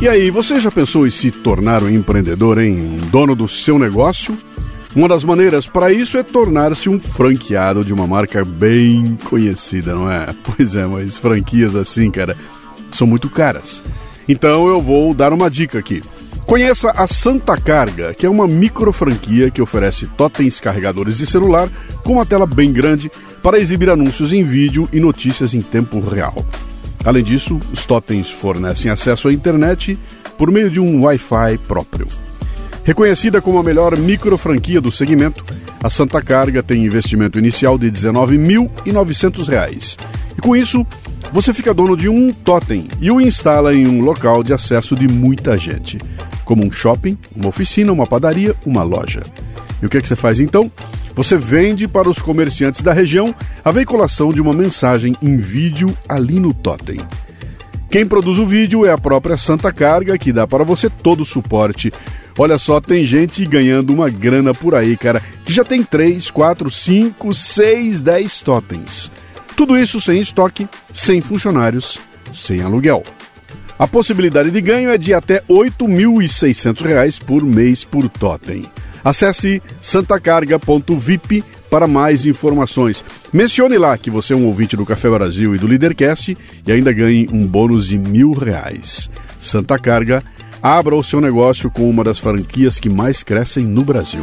E aí, você já pensou em se tornar um empreendedor, hein? Um dono do seu negócio? Uma das maneiras para isso é tornar-se um franqueado de uma marca bem conhecida, não é? Pois é, mas franquias assim, cara, são muito caras. Então eu vou dar uma dica aqui. Conheça a Santa Carga, que é uma micro franquia que oferece totens carregadores de celular com uma tela bem grande para exibir anúncios em vídeo e notícias em tempo real. Além disso, os totens fornecem acesso à internet por meio de um Wi-Fi próprio. Reconhecida como a melhor micro franquia do segmento, a Santa Carga tem investimento inicial de R$ 19.900. E com isso, você fica dono de um totem e o instala em um local de acesso de muita gente, como um shopping, uma oficina, uma padaria, uma loja. E o que, é que você faz então? Você vende para os comerciantes da região a veiculação de uma mensagem em vídeo ali no totem. Quem produz o vídeo é a própria Santa Carga, que dá para você todo o suporte. Olha só, tem gente ganhando uma grana por aí, cara, que já tem 3, 4, 5, 6, 10 totens. Tudo isso sem estoque, sem funcionários, sem aluguel. A possibilidade de ganho é de até R$ 8.600 por mês por totem. Acesse santacarga.vip para mais informações. Mencione lá que você é um ouvinte do Café Brasil e do Leadercast e ainda ganhe um bônus de mil reais. Santa Carga, abra o seu negócio com uma das franquias que mais crescem no Brasil.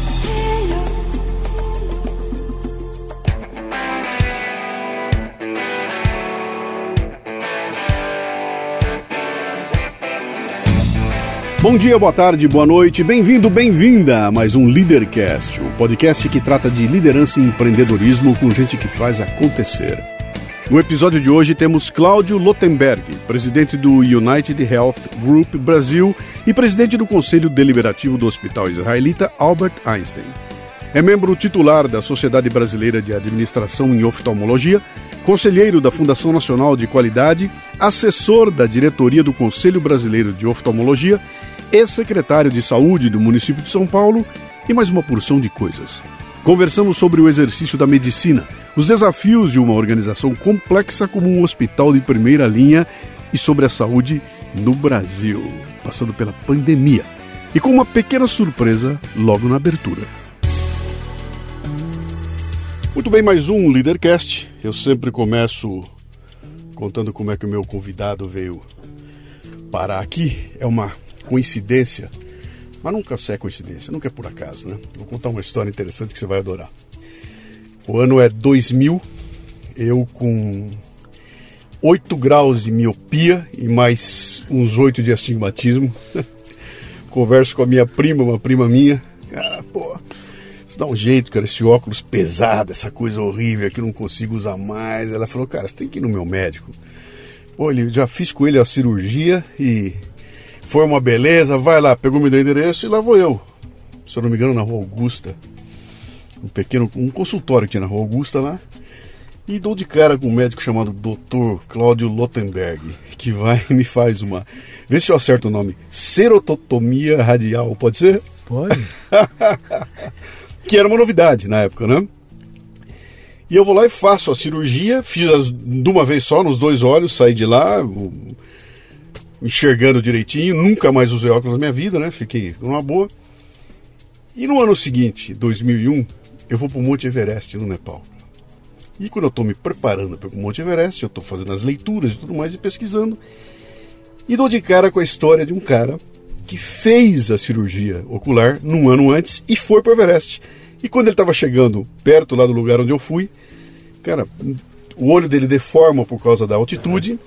Bom dia, boa tarde, boa noite, bem-vindo, bem-vinda a mais um Leadercast, o podcast que trata de liderança e empreendedorismo com gente que faz acontecer. No episódio de hoje temos Cláudio Lotenberg, presidente do United Health Group Brasil e presidente do Conselho Deliberativo do Hospital Israelita Albert Einstein. É membro titular da Sociedade Brasileira de Administração em Oftalmologia, conselheiro da Fundação Nacional de Qualidade, assessor da diretoria do Conselho Brasileiro de Oftalmologia ex-secretário de Saúde do município de São Paulo e mais uma porção de coisas. Conversamos sobre o exercício da medicina, os desafios de uma organização complexa como um hospital de primeira linha e sobre a saúde no Brasil, passando pela pandemia. E com uma pequena surpresa logo na abertura. Muito bem, mais um Leadercast. Eu sempre começo contando como é que o meu convidado veio parar aqui. É uma coincidência, mas nunca é coincidência, nunca é por acaso, né? Vou contar uma história interessante que você vai adorar. O ano é 2000, eu com 8 graus de miopia e mais uns 8 de astigmatismo. Converso com a minha prima, uma prima minha. Cara, pô, dá um jeito, cara, esse óculos pesado, essa coisa horrível que eu não consigo usar mais. Ela falou, cara, você tem que ir no meu médico. Pô, ele, já fiz com ele a cirurgia e foi uma beleza, vai lá, pegou, me deu endereço e lá vou eu. Se eu não me engano, na Rua Augusta. Um pequeno, um consultório que tinha na Rua Augusta lá. E dou de cara com um médico chamado Dr. Cláudio Lottenberg, que vai e me faz uma. Vê se eu acerto o nome. Serototomia radial, pode ser? Pode. que era uma novidade na época, né? E eu vou lá e faço a cirurgia, fiz as, de uma vez só nos dois olhos, saí de lá, enxergando direitinho, nunca mais usei óculos na minha vida, né? Fiquei numa boa. E no ano seguinte, 2001, eu vou para o Monte Everest, no Nepal. E quando eu estou me preparando para o Monte Everest, eu estou fazendo as leituras e tudo mais e pesquisando, e dou de cara com a história de um cara que fez a cirurgia ocular num ano antes e foi para o Everest. E quando ele estava chegando perto lá do lugar onde eu fui, cara, o olho dele deforma por causa da altitude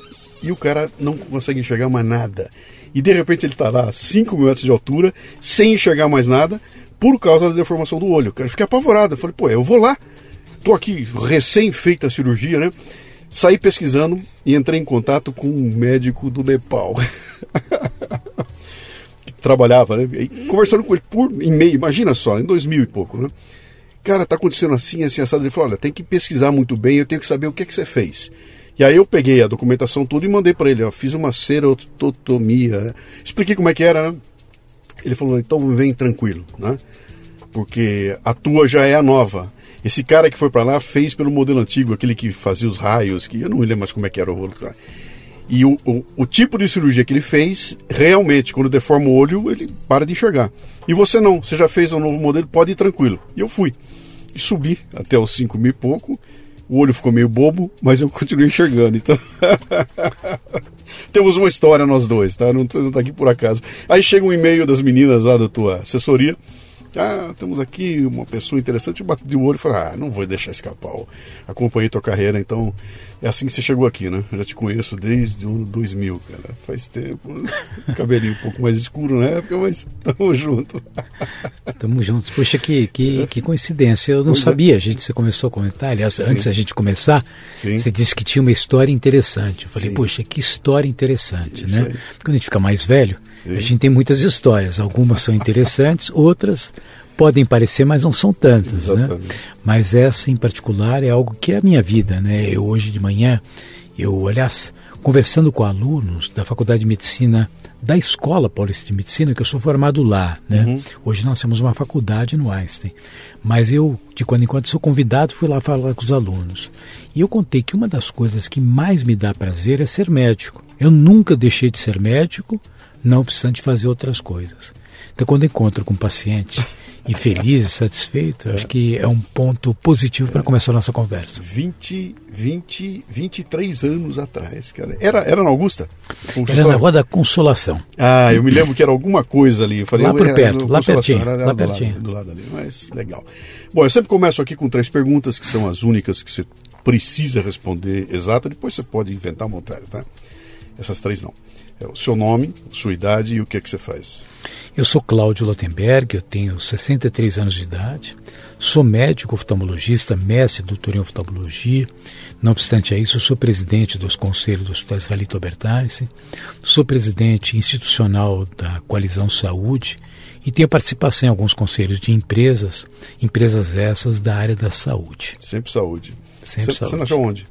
e o cara não consegue enxergar mais nada. E de repente ele está lá, 5 mil metros de altura, sem enxergar mais nada, por causa da deformação do olho. Cara fica apavorado. Eu falei, pô, eu vou lá. Tô aqui recém feita a cirurgia, né? Saí pesquisando e entrei em contato com um médico do Nepal. trabalhava, né? E conversando com ele por e-mail, imagina só, em 2000 e pouco, né? Cara, tá acontecendo assim, assim, assado. Ele falou: olha, tem que pesquisar muito bem, eu tenho que saber o que é que você fez. E aí eu peguei a documentação toda e mandei para ele, ó, fiz uma cerototomia. Né? Expliquei como é que era, né? Ele falou, então vem tranquilo, né? Porque a tua já é a nova. Esse cara que foi para lá fez pelo modelo antigo, aquele que fazia os raios, que eu não lembro mais como é que era o rolo. E o, o, o, tipo de cirurgia que ele fez, realmente, quando deforma o olho, ele para de enxergar. E você não, você já fez um novo modelo, pode ir tranquilo. E eu fui. E subi até os 5 mil e pouco, o olho ficou meio bobo, mas eu continuei enxergando. Então. Temos uma história nós dois, tá? Não, não tá aqui por acaso. Aí chega um e-mail das meninas lá da tua assessoria. Ah, temos aqui uma pessoa interessante. Eu bati o olho e falei, ah, não vou deixar escapar. acompanhei tua carreira, então é assim que você chegou aqui, né? Eu já te conheço desde o ano 2000, cara. Faz tempo. Cabelinho um pouco mais escuro na época, mas tamo junto. Tamo juntos. Poxa, que, que, que coincidência. Eu não pois é. sabia. É. A gente, você começou a comentar, aliás, Sim. antes da gente começar, Sim. você disse que tinha uma história interessante. Eu falei, Sim. poxa, que história interessante, Isso né? Aí. Quando a gente fica mais velho, a gente tem muitas histórias. Algumas são interessantes, outras podem parecer, mas não são tantas, né? Mas essa em particular é algo que é a minha vida, né? Eu hoje de manhã, eu, aliás, conversando com alunos da Faculdade de Medicina da Escola Paulista de Medicina, que eu sou formado lá, né? Uhum. Hoje nós temos uma faculdade no Einstein, mas eu, de quando em quando, sou convidado, fui lá falar com os alunos. E eu contei que uma das coisas que mais me dá prazer é ser médico. Eu nunca deixei de ser médico, não obstante fazer outras coisas. Então, quando encontro com um paciente e feliz e satisfeito, é. acho que é um ponto positivo para começar a nossa conversa. 20, 20, 23 anos atrás, cara. Era, era na Augusta? Era na Rua da Consolação. Ah, eu me lembro que era alguma coisa ali. Eu falei, lá por perto, lá pertinho. Era, era lá do pertinho. Lado, do lado ali, mas legal. Bom, eu sempre começo aqui com três perguntas, que são as únicas que você precisa responder exata, depois você pode inventar uma outra, tá? Essas três não. É o seu nome, sua idade e o que é que você faz. Eu sou Cláudio Lotenberg, eu tenho 63 anos de idade, sou médico oftalmologista, mestre doutor em oftalmologia. Não obstante a isso, sou presidente dos conselhos do Hospital Israelita Albertaz, sou presidente institucional da Coalizão Saúde e tenho participação em alguns conselhos de empresas, empresas essas da área da saúde. Sempre saúde. Sempre você, saúde. Você nasceu onde?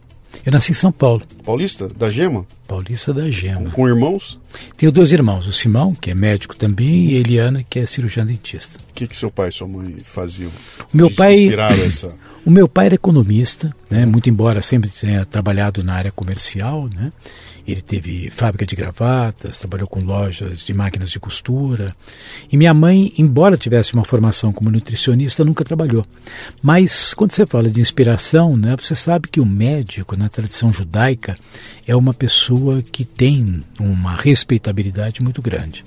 Eu nasci em São Paulo. Paulista? Da Gema? Paulista da Gema. Com, com, irmãos? Tenho dois irmãos, o Simão, que é médico também, e a Eliana, que é cirurgiã dentista. O que, que seu pai e sua mãe faziam? O meu pai. Essa... o meu pai era economista, né? Muito embora sempre tenha trabalhado na área comercial, né? Ele teve fábrica de gravatas, trabalhou com lojas de máquinas de costura. E minha mãe, embora tivesse uma formação como nutricionista, nunca trabalhou. Mas quando você fala de inspiração, né, você sabe que o médico, na tradição judaica, é uma pessoa que tem uma respeitabilidade muito grande.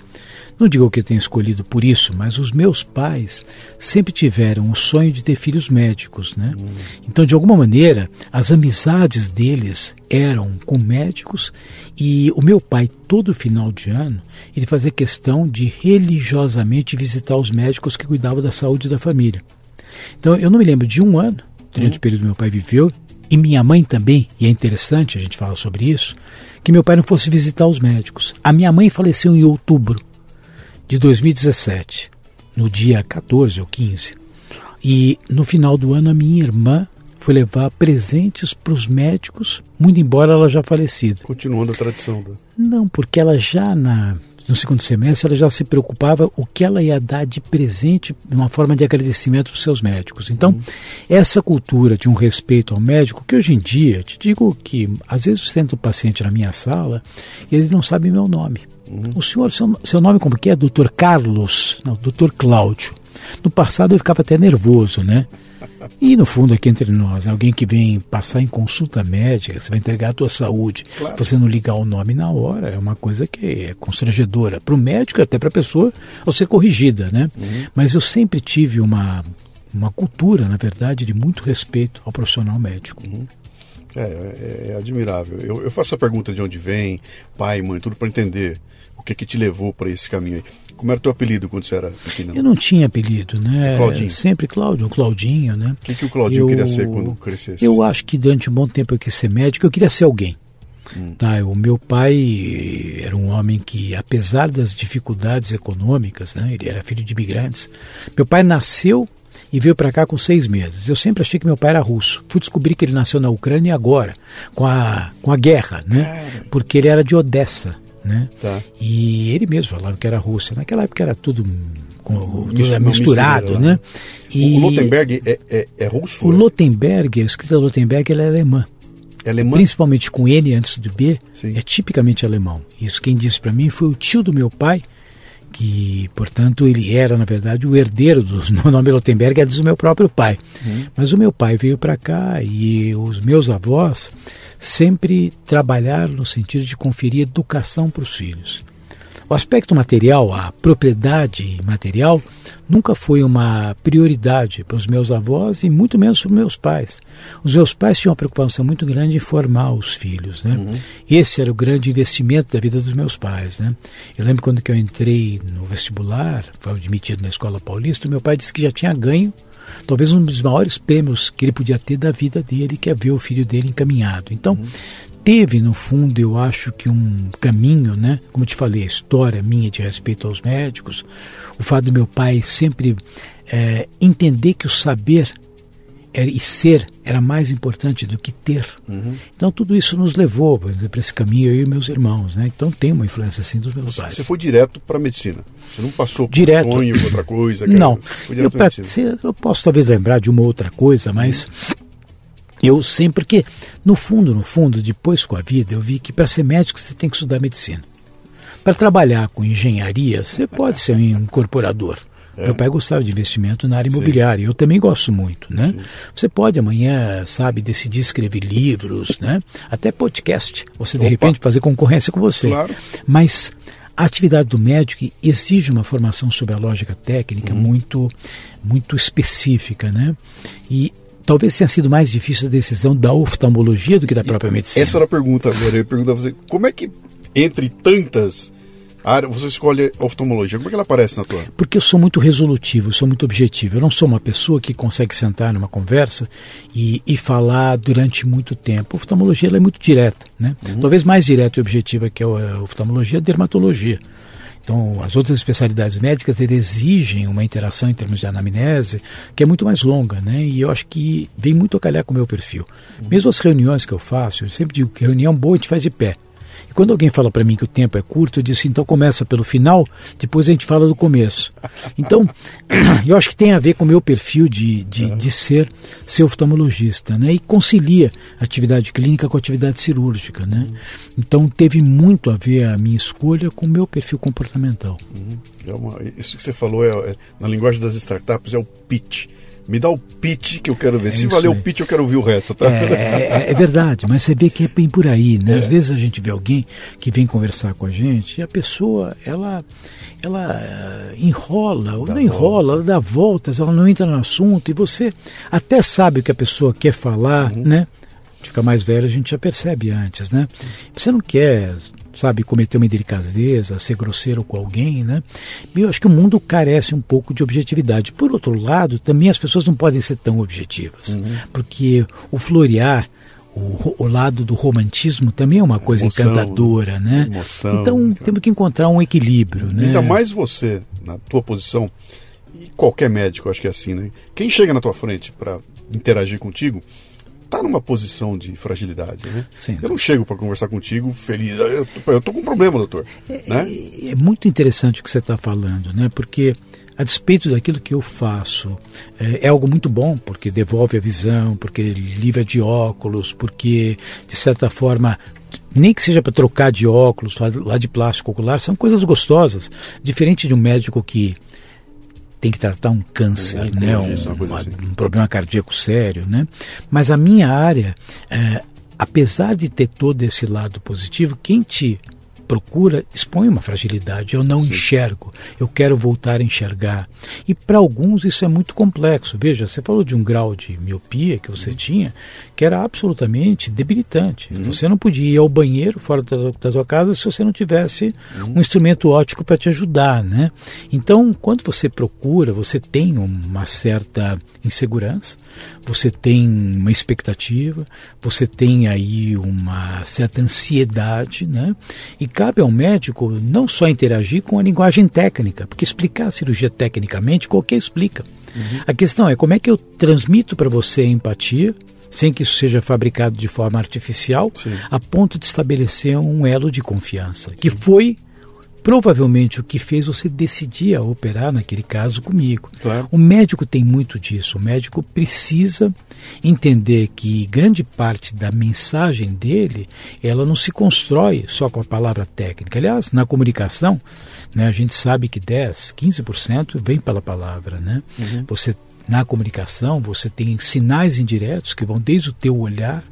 Não digo que eu tenha escolhido por isso, mas os meus pais sempre tiveram o sonho de ter filhos médicos, né? Hum. Então, de alguma maneira, as amizades deles eram com médicos e o meu pai, todo final de ano, ele fazia questão de religiosamente visitar os médicos que cuidavam da saúde da família. Então, eu não me lembro de um ano, durante hum. o período que meu pai viveu, e minha mãe também, e é interessante a gente falar sobre isso, que meu pai não fosse visitar os médicos. A minha mãe faleceu em outubro de 2017, no dia 14 ou 15. E no final do ano, a minha irmã foi levar presentes para os médicos, muito embora ela já falecida. Continuando a tradição. Da... Não, porque ela já na no segundo semestre ela já se preocupava o que ela ia dar de presente, uma forma de agradecimento para os seus médicos. Então, uhum. essa cultura de um respeito ao médico, que hoje em dia, te digo que às vezes eu sento o paciente na minha sala e ele não sabe meu nome. Uhum. O senhor, seu, seu nome como que é? Doutor Carlos? Não, doutor Cláudio. No passado eu ficava até nervoso, né? E no fundo, aqui entre nós, alguém que vem passar em consulta médica, você vai entregar a tua saúde, claro. você não ligar o nome na hora, é uma coisa que é constrangedora para o médico e até para a pessoa ao ser corrigida, né? Uhum. Mas eu sempre tive uma, uma cultura, na verdade, de muito respeito ao profissional médico. Uhum. É, é, é, admirável. Eu, eu, faço a pergunta de onde vem, pai, mãe, tudo para entender o que que te levou para esse caminho aí. Como era o teu apelido quando você era pequeno? Eu não tinha apelido, né? Claudinho. Sempre Cláudio, Claudinho, né? O que, que o Claudinho eu, queria ser quando crescesse? Eu acho que durante um bom tempo eu quis ser médico, eu queria ser alguém. Hum. Tá, o meu pai era um homem que, apesar das dificuldades econômicas, né, ele era filho de imigrantes. Meu pai nasceu e veio para cá com seis meses. Eu sempre achei que meu pai era russo. Fui descobrir que ele nasceu na Ucrânia agora, com a, com a guerra, né? Porque ele era de Odessa né? Tá. E ele mesmo falava que era Rússia. Naquela época era tudo com, misturado, né? E o Lotenberg é, é, é russo? O Lotenberg, a escrita Lotenberg, ela é alemã. É alemã? Principalmente com N antes do B, Sim. é tipicamente alemão. Isso quem disse para mim foi o tio do meu pai, que, portanto, ele era, na verdade, o herdeiro do nome Lotenberg, é do meu próprio pai. Uhum. Mas o meu pai veio para cá e os meus avós sempre trabalharam no sentido de conferir educação para os filhos. O aspecto material, a propriedade material, nunca foi uma prioridade para os meus avós e muito menos para os meus pais. Os meus pais tinham uma preocupação muito grande em formar os filhos. Né? Uhum. Esse era o grande investimento da vida dos meus pais. Né? Eu lembro quando que eu entrei no vestibular, foi admitido na Escola Paulista, meu pai disse que já tinha ganho talvez um dos maiores prêmios que ele podia ter da vida dele, que é ver o filho dele encaminhado. Então, uhum teve, no fundo, eu acho que um caminho, né? Como eu te falei, a história minha de respeito aos médicos, o fato do meu pai sempre é, entender que o saber era, e ser era mais importante do que ter. Uhum. Então tudo isso nos levou, para esse caminho eu e meus irmãos, né? Então tem uma influência assim dos meus você, pais. Você foi direto para a medicina. Você não passou por direto. sonho, outra coisa. Cara. Não. Eu, pra, eu, posso talvez lembrar de uma outra coisa, mas uhum eu sempre, porque no fundo, no fundo, depois com a vida, eu vi que para ser médico você tem que estudar medicina. Para trabalhar com engenharia, você pode ser um incorporador. É. Meu pai gostava de investimento na área imobiliária, Sim. eu também gosto muito, né? Sim. Você pode amanhã, sabe, decidir escrever livros, né? Até podcast. Você de Opa. repente fazer concorrência com você. Claro. Mas a atividade do médico exige uma formação sobre a lógica técnica uhum. muito muito específica, né? E talvez tenha sido mais difícil a decisão da oftalmologia do que da própria medicina. Essa era a pergunta agora. Eu ia perguntar a você, como é que, entre tantas áreas, você escolhe a oftalmologia? Como é que ela aparece na tua? Porque eu sou muito resolutivo, eu sou muito objetivo. Eu não sou uma pessoa que consegue sentar numa conversa e, e falar durante muito tempo. A oftalmologia é muito direta, né? Uhum. Talvez mais direta e objetiva que a oftalmologia, a dermatologia. Então, as outras especialidades médicas exigem uma interação em termos de anamnese que é muito mais longa, né? E eu acho que vem muito a calhar com o meu perfil. Uhum. Mesmo as reuniões que eu faço, eu sempre digo que reunião boa a gente faz de pé. Quando alguém fala para mim que o tempo é curto, eu digo assim, então começa pelo final, depois a gente fala do começo. Então, eu acho que tem a ver com o meu perfil de, de, de ser, ser oftalmologista, né? E concilia atividade clínica com atividade cirúrgica, né? Então, teve muito a ver a minha escolha com o meu perfil comportamental. Uhum. É uma, isso que você falou, é, é, na linguagem das startups, é o pitch me dá o pitch que eu quero ver. É Se valer aí. o pitch, eu quero ouvir o resto, tá? É, é, é, verdade, mas você vê que é bem por aí, né? É. Às vezes a gente vê alguém que vem conversar com a gente e a pessoa, ela, ela eh, enrola, ou não enrola, ela dá voltas, ela não entra no assunto e você até sabe o que a pessoa quer falar, uhum. né? Fica mais velho, a gente já percebe antes, né? Você não quer sabe, cometer uma indelicadeza, ser grosseiro com alguém, né? E eu acho que o mundo carece um pouco de objetividade. Por outro lado, também as pessoas não podem ser tão objetivas, uhum. porque o florear o, o, lado do romantismo também é uma coisa emoção, encantadora, né? Emoção, então temos que encontrar um equilíbrio, né? Ainda mais você, na tua posição, e qualquer médico, acho que é assim, né? Quem chega na tua frente para interagir contigo, está numa posição de fragilidade, né? Sim. Eu não chego para conversar contigo feliz. Eu, tô com um problema, doutor. É, né? é, é muito interessante o que você está falando, né? Porque a despeito daquilo que eu faço, é, é, algo muito bom, porque devolve a visão, porque livra de óculos, porque, de certa forma, nem que seja para trocar de óculos, lá de plástico ocular, são coisas gostosas. Diferente de um médico que tem que tratar um câncer, um, né, um, uma, assim. um, problema cardíaco sério, né? Mas a minha área, é, apesar de ter todo esse lado positivo, quem te procura expõe uma fragilidade. Eu não Sim. enxergo, eu quero voltar a enxergar. E para alguns isso é muito complexo. Veja, você falou de um grau de miopia que você uhum. tinha, que era absolutamente debilitante. Uhum. Você não podia ir ao banheiro fora da, da sua casa se você não tivesse uhum. um instrumento óptico para te ajudar, né? Então, quando você procura, você tem uma certa insegurança, você tem uma expectativa, você tem aí uma certa ansiedade, né? E cabe ao médico não só interagir com a linguagem técnica, porque explicar a cirurgia tecnicamente qualquer explica. Uhum. A questão é como é que eu transmito para você a empatia, sem que isso seja fabricado de forma artificial, Sim. a ponto de estabelecer um elo de confiança, que foi provavelmente o que fez você decidir a operar naquele caso comigo. Claro. O médico tem muito disso. O médico precisa entender que grande parte da mensagem dele, ela não se constrói só com a palavra técnica. Aliás, na comunicação, né, a gente sabe que 10, 15% vem pela palavra, né? Uhum. Você na comunicação, você tem sinais indiretos que vão desde o teu olhar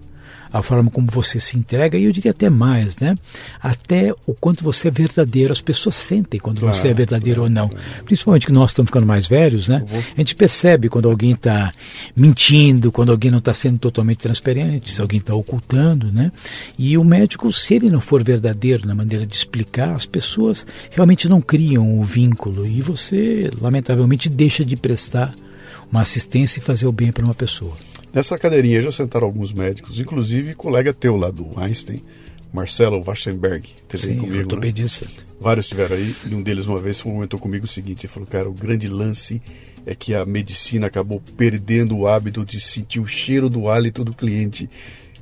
a forma como você se entrega, e eu diria até mais, né? Até o quanto você é verdadeiro. As pessoas sentem quando claro, você é verdadeiro claro, ou não. Claro. Principalmente que nós estamos ficando mais velhos, né? Uhum. A gente percebe quando alguém está mentindo, quando alguém não está sendo totalmente transparente, se alguém está ocultando, né? E o médico, se ele não for verdadeiro na maneira de explicar, as pessoas realmente não criam o vínculo e você, lamentavelmente, deixa de prestar uma assistência e fazer o bem para uma pessoa. Nessa cadeirinha já sentaram alguns médicos, inclusive colega teu lá do Einstein, Marcelo Waschenberg, teve Sim, comigo. Ortopedista. Né? Vários estiveram aí e um deles uma vez comentou comigo o seguinte: ele falou, cara, o grande lance é que a medicina acabou perdendo o hábito de sentir o cheiro do hálito do cliente,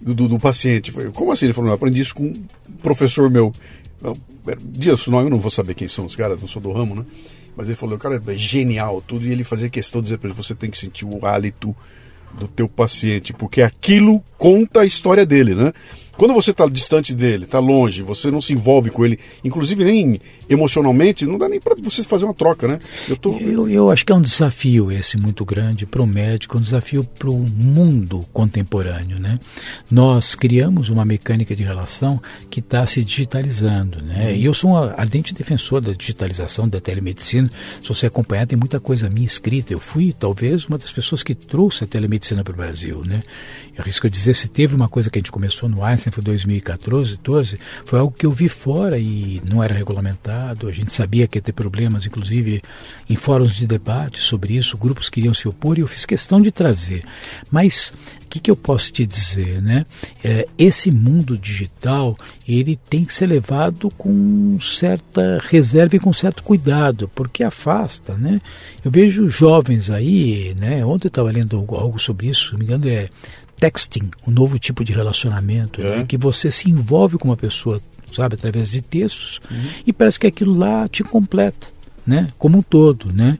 do, do, do paciente. Falei, Como assim? Ele falou, eu aprendi isso com um professor meu. Dias, não, eu não vou saber quem são os caras, não sou do ramo, né? Mas ele falou, cara, é genial tudo. E ele fazia questão de dizer para ele, você tem que sentir o hálito do teu paciente, porque aquilo conta a história dele, né? Quando você está distante dele, está longe, você não se envolve com ele, inclusive nem emocionalmente, não dá nem para você fazer uma troca, né? Eu, tô... eu, eu, acho que é um desafio esse muito grande para o médico, um desafio para o mundo contemporâneo, né? Nós criamos uma mecânica de relação que está se digitalizando, né? Uhum. E eu sou um ardente defensor da digitalização da telemedicina. Se você acompanhar, tem muita coisa minha escrita. Eu fui, talvez, uma das pessoas que trouxe a telemedicina para o Brasil, né? Eu arrisco dizer, se teve uma coisa que a gente começou no Einstein, foi 2014, 12, foi algo que eu vi fora e não era regulamentado. A gente sabia que ia ter problemas, inclusive em fóruns de debate sobre isso, grupos queriam se opor e eu fiz questão de trazer. Mas o que, que, eu posso te dizer, né? É, esse mundo digital ele tem que ser levado com certa reserva e com certo cuidado, porque afasta, né? Eu vejo jovens aí, né? Ontem eu estava lendo algo, algo sobre isso, se não me engano é texting, um novo tipo de relacionamento, né? é. né? que você se envolve com uma pessoa, sabe, através de textos, uhum. e parece que aquilo lá te completa. Né, como um todo, né?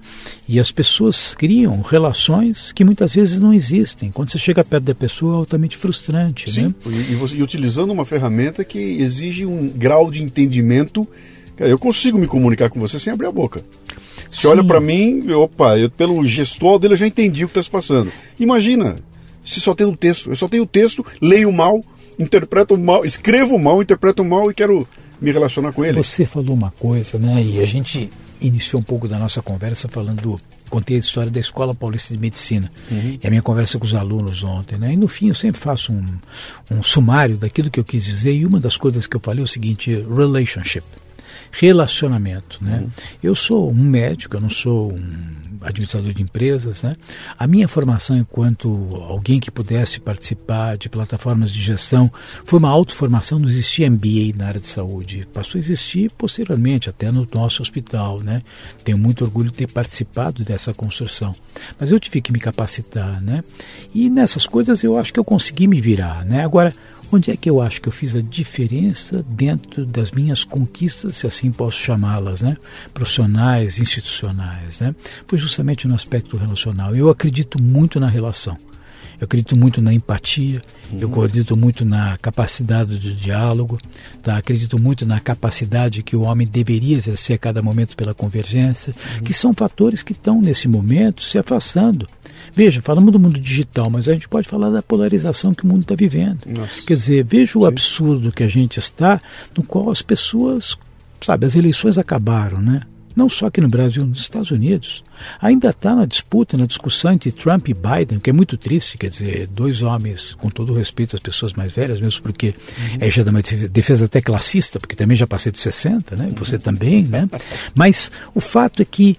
E as pessoas criam relações que muitas vezes não existem. Quando você chega perto da pessoa, é altamente frustrante, Sim, né? E, você, e utilizando uma ferramenta que exige um grau de entendimento. Eu consigo me comunicar com você sem abrir a boca. Sim. olha para mim, opa, eu, pelo gestual dele eu já entendi o que está se passando. Imagina, se só tem o texto. Eu só tenho o texto, leio mal, interpreto mal, escrevo mal, interpreto mal e quero me relacionar com ele. Você falou uma coisa, né? E a gente iniciou um pouco da nossa conversa falando contei a história da Escola Paulista de Medicina uhum. e a minha conversa com os alunos ontem, né? E no fim eu sempre faço um, um sumário daquilo que eu quis dizer e uma das coisas que eu falei é o seguinte: relationship relacionamento. Né? Uhum. Eu sou um médico, eu não sou um administrador de empresas. Né? A minha formação enquanto alguém que pudesse participar de plataformas de gestão foi uma autoformação, não existia MBA na área de saúde. Passou a existir posteriormente, até no nosso hospital. Né? Tenho muito orgulho de ter participado dessa construção. Mas eu tive que me capacitar. Né? E nessas coisas eu acho que eu consegui me virar. Né? Agora, Onde é que eu acho que eu fiz a diferença dentro das minhas conquistas, se assim posso chamá-las, né? profissionais, institucionais? Né? Foi justamente no aspecto relacional. Eu acredito muito na relação. Eu acredito muito na empatia, uhum. eu acredito muito na capacidade de diálogo, tá? acredito muito na capacidade que o homem deveria exercer a cada momento pela convergência, uhum. que são fatores que estão, nesse momento, se afastando. Veja, falamos do mundo digital, mas a gente pode falar da polarização que o mundo está vivendo. Nossa. Quer dizer, veja o Sim. absurdo que a gente está, no qual as pessoas, sabe, as eleições acabaram, né? não só aqui no Brasil, nos Estados Unidos. Ainda está na disputa, na discussão entre Trump e Biden, que é muito triste, quer dizer, dois homens, com todo o respeito às pessoas mais velhas, mesmo porque uhum. é já uma defesa até classista, porque também já passei de 60, né? Você uhum. também, né? Mas o fato é que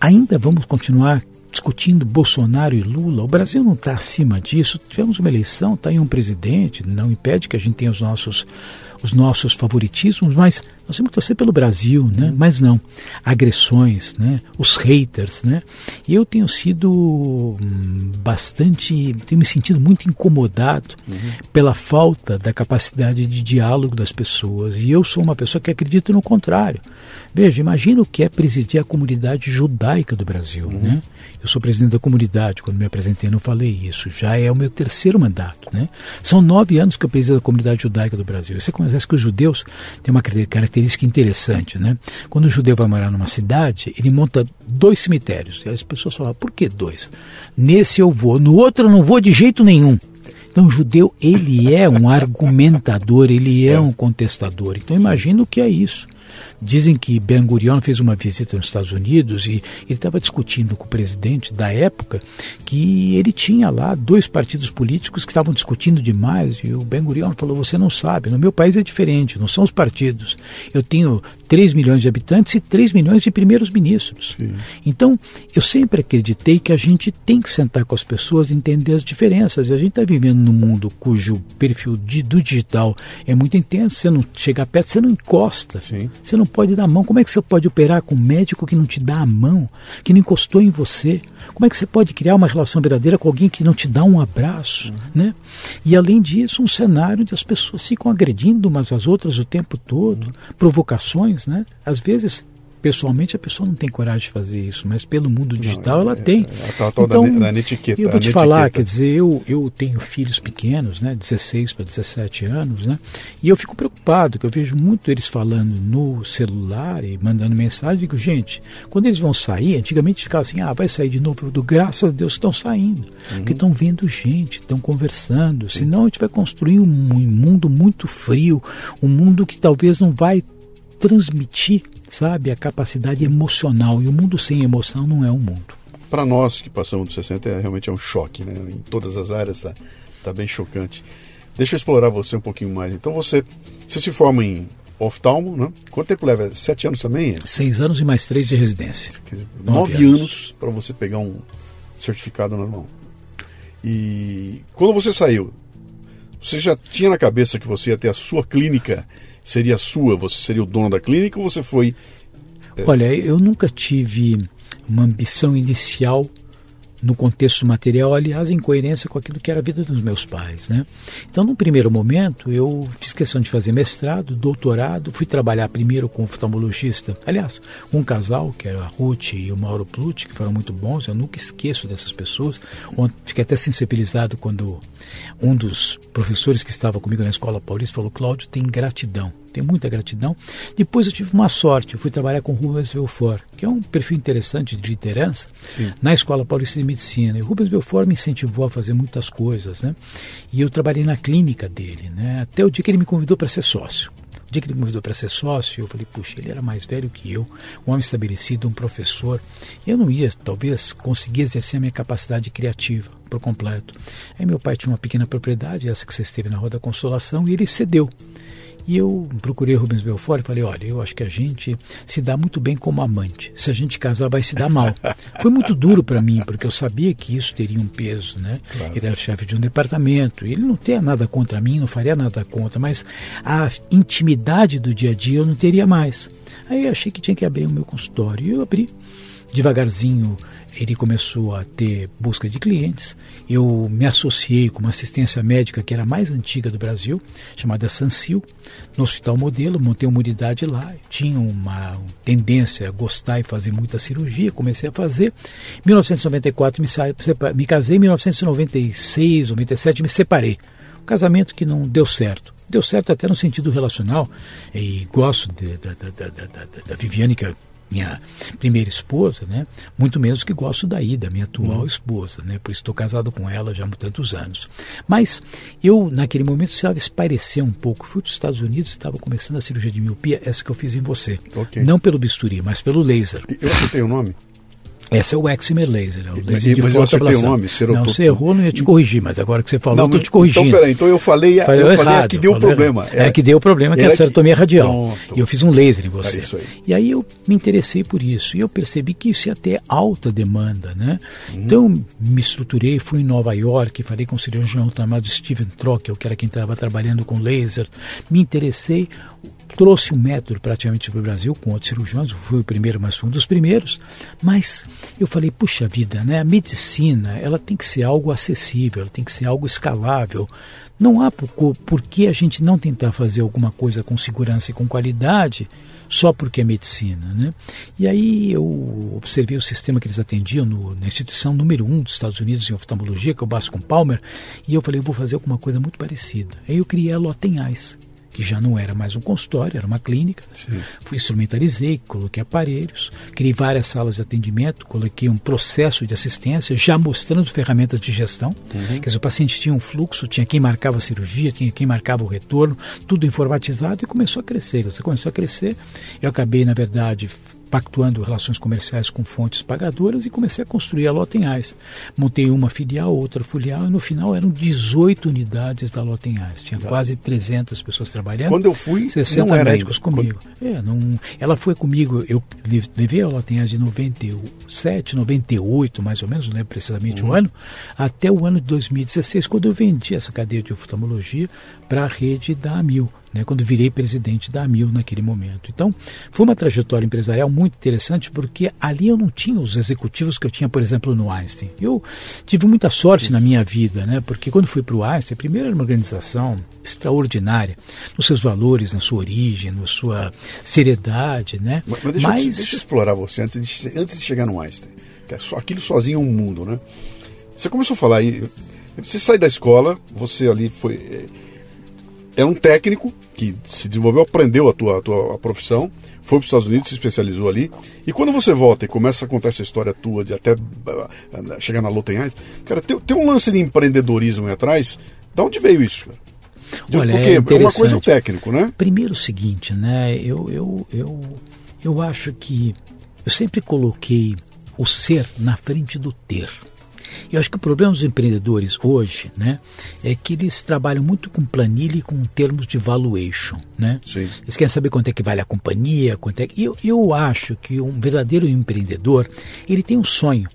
ainda vamos continuar discutindo Bolsonaro e Lula. O Brasil não está acima disso. Tivemos uma eleição, está aí um presidente, não impede que a gente tenha os nossos, os nossos favoritismos, mas nós temos que torcer pelo Brasil, né? Mas não. Agressões, né? Os haters, né? E eu tenho sido hum, bastante, tenho me sentido muito incomodado uhum. pela falta da capacidade de diálogo das pessoas. E eu sou uma pessoa que acredita no contrário. Veja, imagina o que é presidir a comunidade judaica do Brasil, uhum. né? Eu sou presidente da comunidade, quando me apresentei não falei isso. Já é o meu terceiro mandato, né? São nove anos que eu presido a comunidade judaica do Brasil. Você conhece que os judeus têm uma característica interessante, né? Quando o judeu vai morar numa cidade, ele monta dois cemitérios. E as pessoas falam, por que dois? Nesse eu vou, no outro eu não vou de jeito nenhum. Então o judeu, ele é um argumentador, ele é um contestador. Então imagina o que é isso. Dizem que Ben Gurion fez uma visita nos Estados Unidos e ele estava discutindo com o presidente da época que ele tinha lá dois partidos políticos que estavam discutindo demais e o Ben Gurion falou: Você não sabe, no meu país é diferente, não são os partidos. Eu tenho 3 milhões de habitantes e 3 milhões de primeiros ministros. Sim. Então, eu sempre acreditei que a gente tem que sentar com as pessoas e entender as diferenças. E a gente está vivendo num mundo cujo perfil de, do digital é muito intenso. Você não chega perto, você não encosta. Sim. Você não pode dar a mão. Como é que você pode operar com um médico que não te dá a mão, que não encostou em você? Como é que você pode criar uma relação verdadeira com alguém que não te dá um abraço? Uhum. Né? E além disso, um cenário onde as pessoas ficam agredindo umas às outras o tempo todo, uhum. provocações, né? Às vezes pessoalmente a pessoa não tem coragem de fazer isso, mas pelo mundo digital não, ela é, tem. É, então, da, da etiqueta. Eu vou te falar, quer dizer, eu, eu tenho filhos pequenos, né, 16 para 17 anos, né, e eu fico preocupado, que eu vejo muito eles falando no celular e mandando mensagem, digo, gente, quando eles vão sair, antigamente ficava assim, ah, vai sair de novo, do graças a Deus estão saindo, uhum. porque estão vendo gente, estão conversando, senão a gente vai construir um, um mundo muito frio, um mundo que talvez não vai transmitir sabe, a capacidade emocional. E o mundo sem emoção não é um mundo. Para nós que passamos dos 60, é, realmente é um choque, né? Em todas as áreas está tá bem chocante. Deixa eu explorar você um pouquinho mais. Então você, você se forma em oftalmo, né? Quanto tempo leva? Sete anos também? Seis anos e mais três de residência. Dizer, nove, nove anos, anos para você pegar um certificado na mão. E quando você saiu, você já tinha na cabeça que você ia ter a sua clínica seria sua? Você seria o dono da clínica ou você foi. É... Olha, eu nunca tive uma ambição inicial no contexto material, aliás, em coerência com aquilo que era a vida dos meus pais. Né? Então, no primeiro momento, eu fiz questão de fazer mestrado, doutorado, fui trabalhar primeiro com um oftalmologista, aliás, um casal, que era a Ruth e o Mauro Plutti, que foram muito bons, eu nunca esqueço dessas pessoas. Fiquei até sensibilizado quando um dos professores que estava comigo na Escola Paulista falou, Cláudio, tem gratidão tenho muita gratidão. Depois eu tive uma sorte, eu fui trabalhar com Rubens Belfort, que é um perfil interessante de liderança, Sim. na Escola Paulista de Medicina. E o Rubens Belfort me incentivou a fazer muitas coisas, né? E eu trabalhei na clínica dele, né? Até o dia que ele me convidou para ser sócio. O dia que ele me convidou para ser sócio, eu falei, puxa, ele era mais velho que eu, um homem estabelecido, um professor. Eu não ia, talvez, conseguir exercer a minha capacidade criativa por completo. Aí meu pai tinha uma pequena propriedade, essa que você esteve na Rua da Consolação, e ele cedeu. E eu procurei Rubens Belfort e falei: olha, eu acho que a gente se dá muito bem como amante. Se a gente casar, vai se dar mal. Foi muito duro para mim, porque eu sabia que isso teria um peso, né? Claro. Ele era chefe de um departamento, ele não tinha nada contra mim, não faria nada contra, mas a intimidade do dia a dia eu não teria mais. Aí eu achei que tinha que abrir o meu consultório. E eu abri devagarzinho ele começou a ter busca de clientes. Eu me associei com uma assistência médica que era a mais antiga do Brasil, chamada Sansil, no Hospital Modelo. Montei uma unidade lá. Tinha uma tendência a gostar e fazer muita cirurgia. Comecei a fazer. Em 1994 me, me casei. Em 1996, 97 me separei. Um casamento que não deu certo. Deu certo até no sentido relacional. E gosto de, da, da, da, da, Viviane, que é minha primeira esposa, né? Muito menos que gosto da Ida, minha atual uhum. esposa, né? Por isso estou casado com ela já há tantos anos. Mas eu, naquele momento, precisava espairecer um pouco. Fui para os Estados Unidos, estava começando a cirurgia de miopia, essa que eu fiz em você. Okay. Não pelo bisturi, mas pelo laser. Eu acertei o nome? Esse é o Excimer Laser, é o laser de mas eu acertei o nome, Não, você errou, não ia te corrigir, mas agora que você falou, não, eu estou te corrigindo. Então, peraí, então eu falei, falei eu falei errado, que deu problema. É, que deu problema, que é a cerotomia radial. Pronto. E eu fiz um laser em você. É aí. E aí eu me interessei por isso, e eu percebi que isso ia ter alta demanda, né? Uhum. Então, me estruturei, fui em Nova York, falei com um cirurgião chamado Steven Trockel, que era quem estava trabalhando com laser, me interessei, trouxe um método praticamente para o Brasil com outros cirurgiões, fui o primeiro, mas fui um dos primeiros, mas eu falei, puxa vida, né, a medicina ela tem que ser algo acessível, ela tem que ser algo escalável, não há por, por que a gente não tentar fazer alguma coisa com segurança e com qualidade só porque é medicina. Né? E aí eu observei o sistema que eles atendiam no, na instituição número um dos Estados Unidos em oftalmologia, que é o Bascom Palmer, e eu falei, eu vou fazer alguma coisa muito parecida. Aí eu criei a Lotenhais, que já não era mais um consultório, era uma clínica. Sim. Fui instrumentalizei, coloquei aparelhos, criei várias salas de atendimento, coloquei um processo de assistência, já mostrando ferramentas de gestão. Uhum. Quer dizer, o paciente tinha um fluxo, tinha quem marcava a cirurgia, tinha quem marcava o retorno, tudo informatizado e começou a crescer. Você começou a crescer. Eu acabei, na verdade, pactuando relações comerciais com fontes pagadoras e comecei a construir a Lotenhais. Montei uma filial, outra filial e no final eram 18 unidades da Lotenhais. Tinha Exato. quase 300 pessoas trabalhando. Quando eu fui, 60 não era médicos ainda. comigo. Quando... É, não, ela foi comigo, eu levei a Lotenhais de 97, 98 mais ou menos, não lembro precisamente uhum. o ano, até o ano de 2016, quando eu vendi essa cadeia de oftalmologia para a rede da Amil né, quando virei presidente da Amil naquele momento. Então, foi uma trajetória empresarial muito interessante porque ali eu não tinha os executivos que eu tinha, por exemplo, no Einstein. Eu tive muita sorte Isso. na minha vida, né, porque quando fui para o Einstein, primeiro era uma organização extraordinária, nos seus valores, na sua origem, na sua seriedade. Né? Mas, mas deixa, mas... Eu, deixa eu explorar você antes de, antes de chegar no Einstein. É aquilo sozinho é um mundo, né? Você começou a falar aí, você sai da escola, você ali foi eh, é um técnico que se desenvolveu, aprendeu a tua, a tua a profissão, foi para os Estados Unidos, se especializou ali. E quando você volta e começa a contar essa história tua de até uh, chegar na Lotenhais, cara, tem, tem um lance de empreendedorismo aí atrás. Da onde veio isso, cara? De, Olha, porque é, é uma coisa o técnico, né? Primeiro o seguinte, né? Eu, eu, eu, eu acho que eu sempre coloquei o ser na frente do ter. Eu acho que o problema dos empreendedores hoje, né, é que eles trabalham muito com planilha e com termos de valuation, né? Sim. Eles querem saber quanto é que vale a companhia, quanto é que... Eu, eu acho que um verdadeiro empreendedor, ele tem um sonho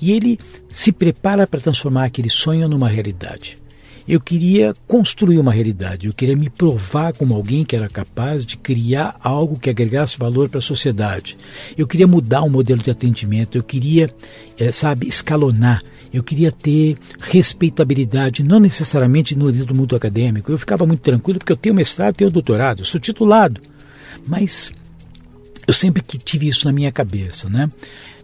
e ele se prepara para transformar aquele sonho numa realidade. Eu queria construir uma realidade, eu queria me provar como alguém que era capaz de criar algo que agregasse valor para a sociedade. Eu queria mudar o modelo de atendimento, eu queria, é, sabe, escalonar. Eu queria ter respeitabilidade, não necessariamente no do mundo acadêmico. Eu ficava muito tranquilo porque eu tenho mestrado, tenho doutorado, eu sou titulado. Mas eu sempre que tive isso na minha cabeça, né?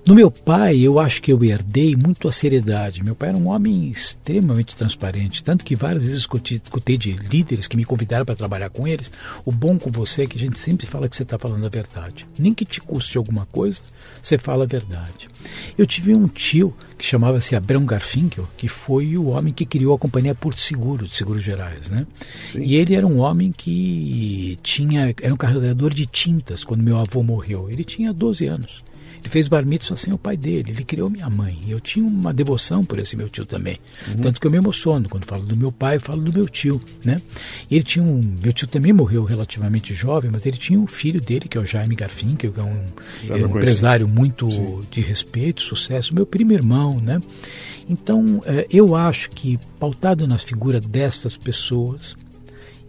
No meu pai, eu acho que eu herdei muito a seriedade. Meu pai era um homem extremamente transparente, tanto que várias vezes escutei de líderes que me convidaram para trabalhar com eles. O bom com você é que a gente sempre fala que você está falando a verdade. Nem que te custe alguma coisa, você fala a verdade. Eu tive um tio que chamava-se Abrão Garfinkel, que foi o homem que criou a companhia Porto Seguro, de Seguros Gerais, né? Sim. E ele era um homem que tinha, era um carregador de tintas quando meu avô morreu. Ele tinha 12 anos. Ele fez bar mitzvah sem o pai dele, ele criou minha mãe. Eu tinha uma devoção por esse meu tio também. Uhum. Tanto que eu me emociono quando falo do meu pai, falo do meu tio, né? Ele tinha um, meu tio também morreu relativamente jovem, mas ele tinha um filho dele que é o Jaime Garfinkel, que é um, é um empresário muito Sim. de respeito, sucesso, meu primo irmão, né? Então, é, eu acho que pautado na figura destas pessoas,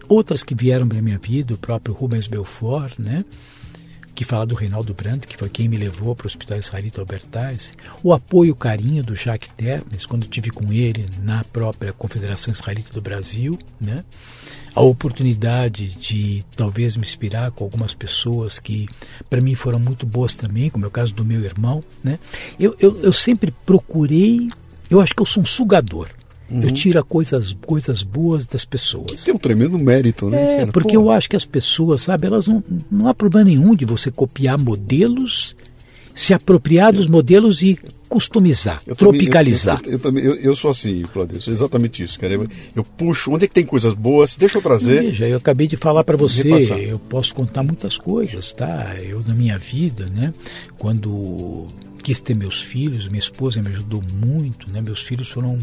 outras que vieram para minha vida, o próprio Rubens Belfort, né? Que fala do Reinaldo Brandt, que foi quem me levou para o Hospital Israelita Albertais, o apoio, o carinho do Jacques Termes, quando tive com ele na própria Confederação Israelita do Brasil, né? a oportunidade de talvez me inspirar com algumas pessoas que para mim foram muito boas também, como é o caso do meu irmão. Né? Eu, eu, eu sempre procurei, eu acho que eu sou um sugador. Uhum. Eu tiro coisas, coisas boas das pessoas. Tem um tremendo mérito, né? É, porque Pô. eu acho que as pessoas, sabe, elas não, não há problema nenhum de você copiar modelos, se apropriar dos modelos e customizar, eu tropicalizar. Também, eu, eu, eu, sou assim, Claudio, sou exatamente isso, cara. Eu, puxo, onde é que tem coisas boas, deixa eu trazer. Veja, eu acabei de falar para você, eu posso contar muitas coisas, tá? Eu na minha vida, né, quando quis ter meus filhos, minha esposa me ajudou muito, né? Meus filhos foram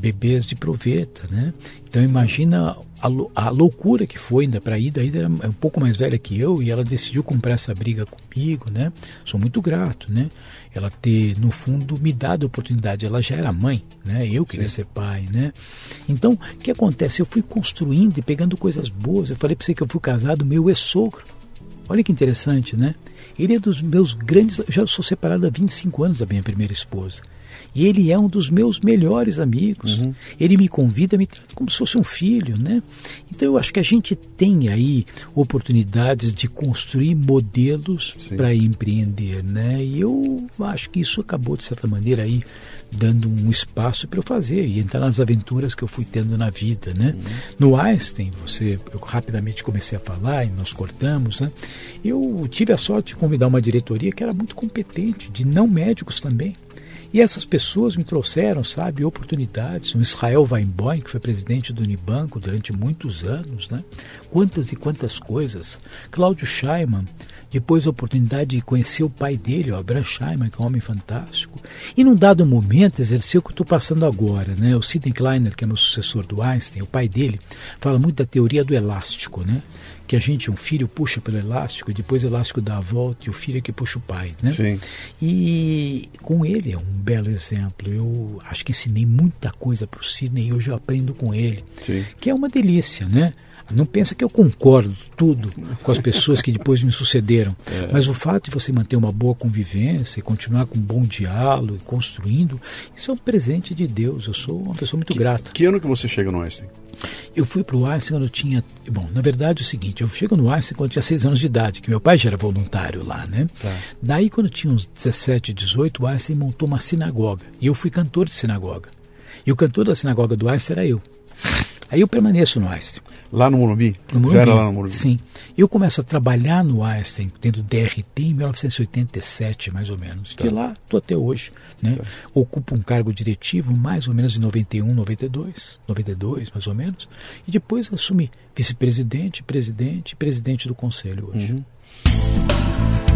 bebês de proveta, né? Então imagina a, a loucura que foi ainda para Ida. A Ida é um pouco mais velha que eu e ela decidiu comprar essa briga comigo, né? Sou muito grato, né? Ela ter no fundo me dado a oportunidade. Ela já era mãe, né? Eu queria Sim. ser pai, né? Então o que acontece? Eu fui construindo e pegando coisas boas. Eu falei para você que eu fui casado meu ex-sogro. Olha que interessante, né? Ele é dos meus grandes. Eu já sou separado há 25 anos da minha primeira esposa. E ele é um dos meus melhores amigos. Uhum. Ele me convida, me trata como se fosse um filho, né? Então eu acho que a gente tem aí oportunidades de construir modelos para empreender, né? E eu acho que isso acabou de certa maneira aí dando um espaço para eu fazer e entrar nas aventuras que eu fui tendo na vida, né? Uhum. No Einstein, você, eu rapidamente comecei a falar e nós cortamos, né? Eu tive a sorte de convidar uma diretoria que era muito competente, de não médicos também. E essas pessoas me trouxeram, sabe, oportunidades. O Israel Weinboim, que foi presidente do Unibanco durante muitos anos, né? Quantas e quantas coisas. Cláudio Scheiman, depois a oportunidade de conhecer o pai dele, o Abraham Scheiman, que é um homem fantástico. E num dado momento exerceu o que eu estou passando agora, né? O Sidney Kleiner, que é meu sucessor do Einstein, o pai dele, fala muito da teoria do elástico, né? Que a gente, um filho puxa pelo elástico, e depois o elástico dá a volta e o filho é que puxa o pai, né? Sim. E com ele é um belo exemplo. Eu acho que ensinei muita coisa para o Sidney e hoje eu aprendo com ele, Sim. que é uma delícia, né? Não pensa que eu concordo tudo com as pessoas que depois me sucederam, é. mas o fato de você manter uma boa convivência e continuar com um bom diálogo construindo, isso é um presente de Deus. Eu sou uma pessoa muito que, grata. Que ano que você chega no Einstein? Eu fui para o Einstein quando eu tinha. Bom, na verdade é o seguinte: eu chego no Einstein quando eu tinha seis anos de idade, que meu pai já era voluntário lá, né? Tá. Daí, quando eu tinha uns 17, 18, o Einstein montou uma sinagoga. E eu fui cantor de sinagoga. E o cantor da sinagoga do Einstein era eu. Aí eu permaneço no Einstein. Lá no Morumbi? No Morumbi. Já era lá no Morumbi? Sim. Eu começo a trabalhar no Einstein, tendo DRT, em 1987, mais ou menos. Tá. E lá estou até hoje. Né? Tá. Ocupo um cargo diretivo mais ou menos em 91, 92, 92, mais ou menos. E depois assumi vice-presidente, presidente e presidente do conselho hoje. Uhum.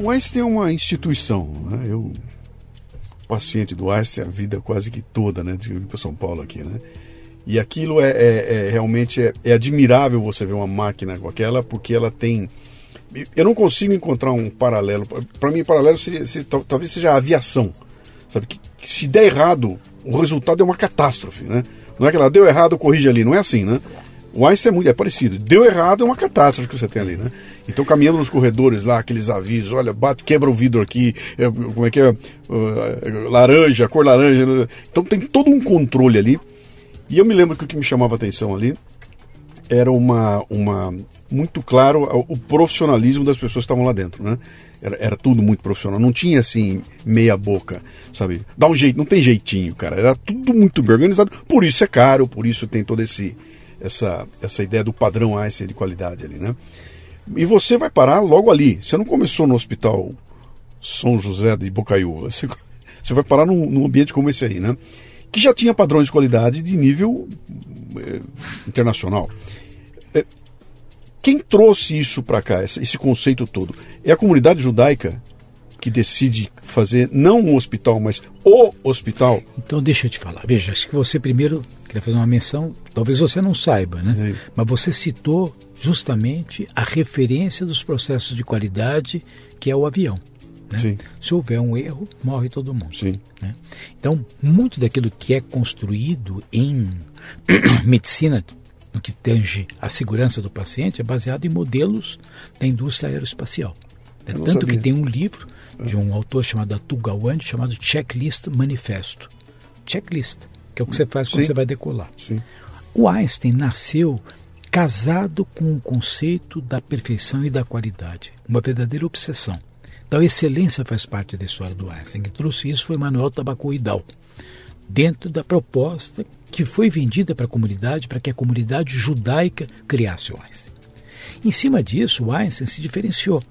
O Einstein é uma instituição. Né? Eu paciente do Einstein a vida quase que toda, né? De para São Paulo aqui, né? E aquilo é, é, é realmente é, é, admirável você ver uma máquina com aquela, porque ela tem. Eu não consigo encontrar um paralelo. Para mim, paralelo seria, talvez seja a aviação, sabe? Que, que, se der errado, o resultado é uma catástrofe, né? Não é que ela deu errado, corrige ali, não é assim, né? O Einstein é muito é parecido. Deu errado é uma catástrofe que você tem ali, né? Então, caminhando nos corredores lá, aqueles avisos, olha, bate, quebra o vidro aqui, é, como é que é? Uh, laranja, cor laranja. Né? Então tem todo um controle ali. E eu me lembro que o que me chamava atenção ali era uma, uma muito claro o profissionalismo das pessoas que estavam lá dentro, né? Era, era tudo muito profissional, não tinha assim meia boca, sabe? Dá um jeito, não tem jeitinho, cara. Era tudo muito bem organizado. Por isso é caro, por isso tem todo esse essa, essa ideia do padrão Einstein de qualidade ali, né? E você vai parar logo ali. Você não começou no hospital São José de Bocaiúva. Você, você vai parar num, num, ambiente como esse aí, né? Que já tinha padrões de qualidade de nível eh, internacional. Eh, quem trouxe isso para cá, esse conceito todo? É a comunidade judaica que decide fazer não um hospital, mas o hospital? Então deixa eu te falar. Veja, acho que você primeiro queria fazer uma menção, talvez você não saiba, né? É. Mas você citou justamente a referência dos processos de qualidade, que é o avião. Né? Se houver um erro, morre todo mundo. Né? Então, muito daquilo que é construído em medicina, no que tange a segurança do paciente, é baseado em modelos da indústria aeroespacial. É tanto sabia. que tem um livro de um autor chamado Atul Gawande chamado Checklist Manifesto. Checklist, que é o que você faz quando Sim. você vai decolar. Sim. O Einstein nasceu casado com o conceito da perfeição e da qualidade, uma verdadeira obsessão. Então, a excelência faz parte da história do Einstein. Quem trouxe isso foi Manuel Tabacoidal, dentro da proposta que foi vendida para a comunidade, para que a comunidade judaica criasse o Einstein. Em cima disso, o Einstein se diferenciou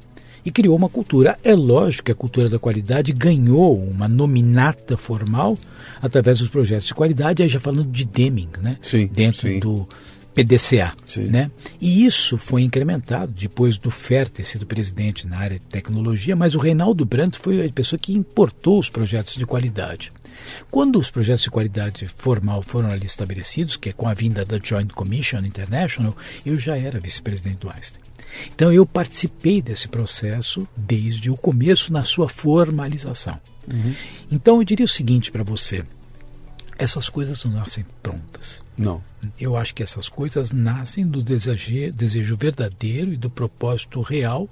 e criou uma cultura. É lógico que a cultura da qualidade ganhou uma nominata formal através dos projetos de qualidade, aí já falando de Deming, né? Sim, dentro sim. do PDCA, sim. né? E isso foi incrementado depois do Fer ter sido presidente na área de tecnologia, mas o Reinaldo Brandt foi a pessoa que importou os projetos de qualidade. Quando os projetos de qualidade formal foram ali estabelecidos, que é com a vinda da Joint Commission International, eu já era vice-presidente do Einstein. Então eu participei desse processo desde o começo na sua formalização. Uhum. Então eu diria o seguinte para você: essas coisas não nascem prontas. Não. Eu acho que essas coisas nascem do desejo, desejo verdadeiro e do propósito real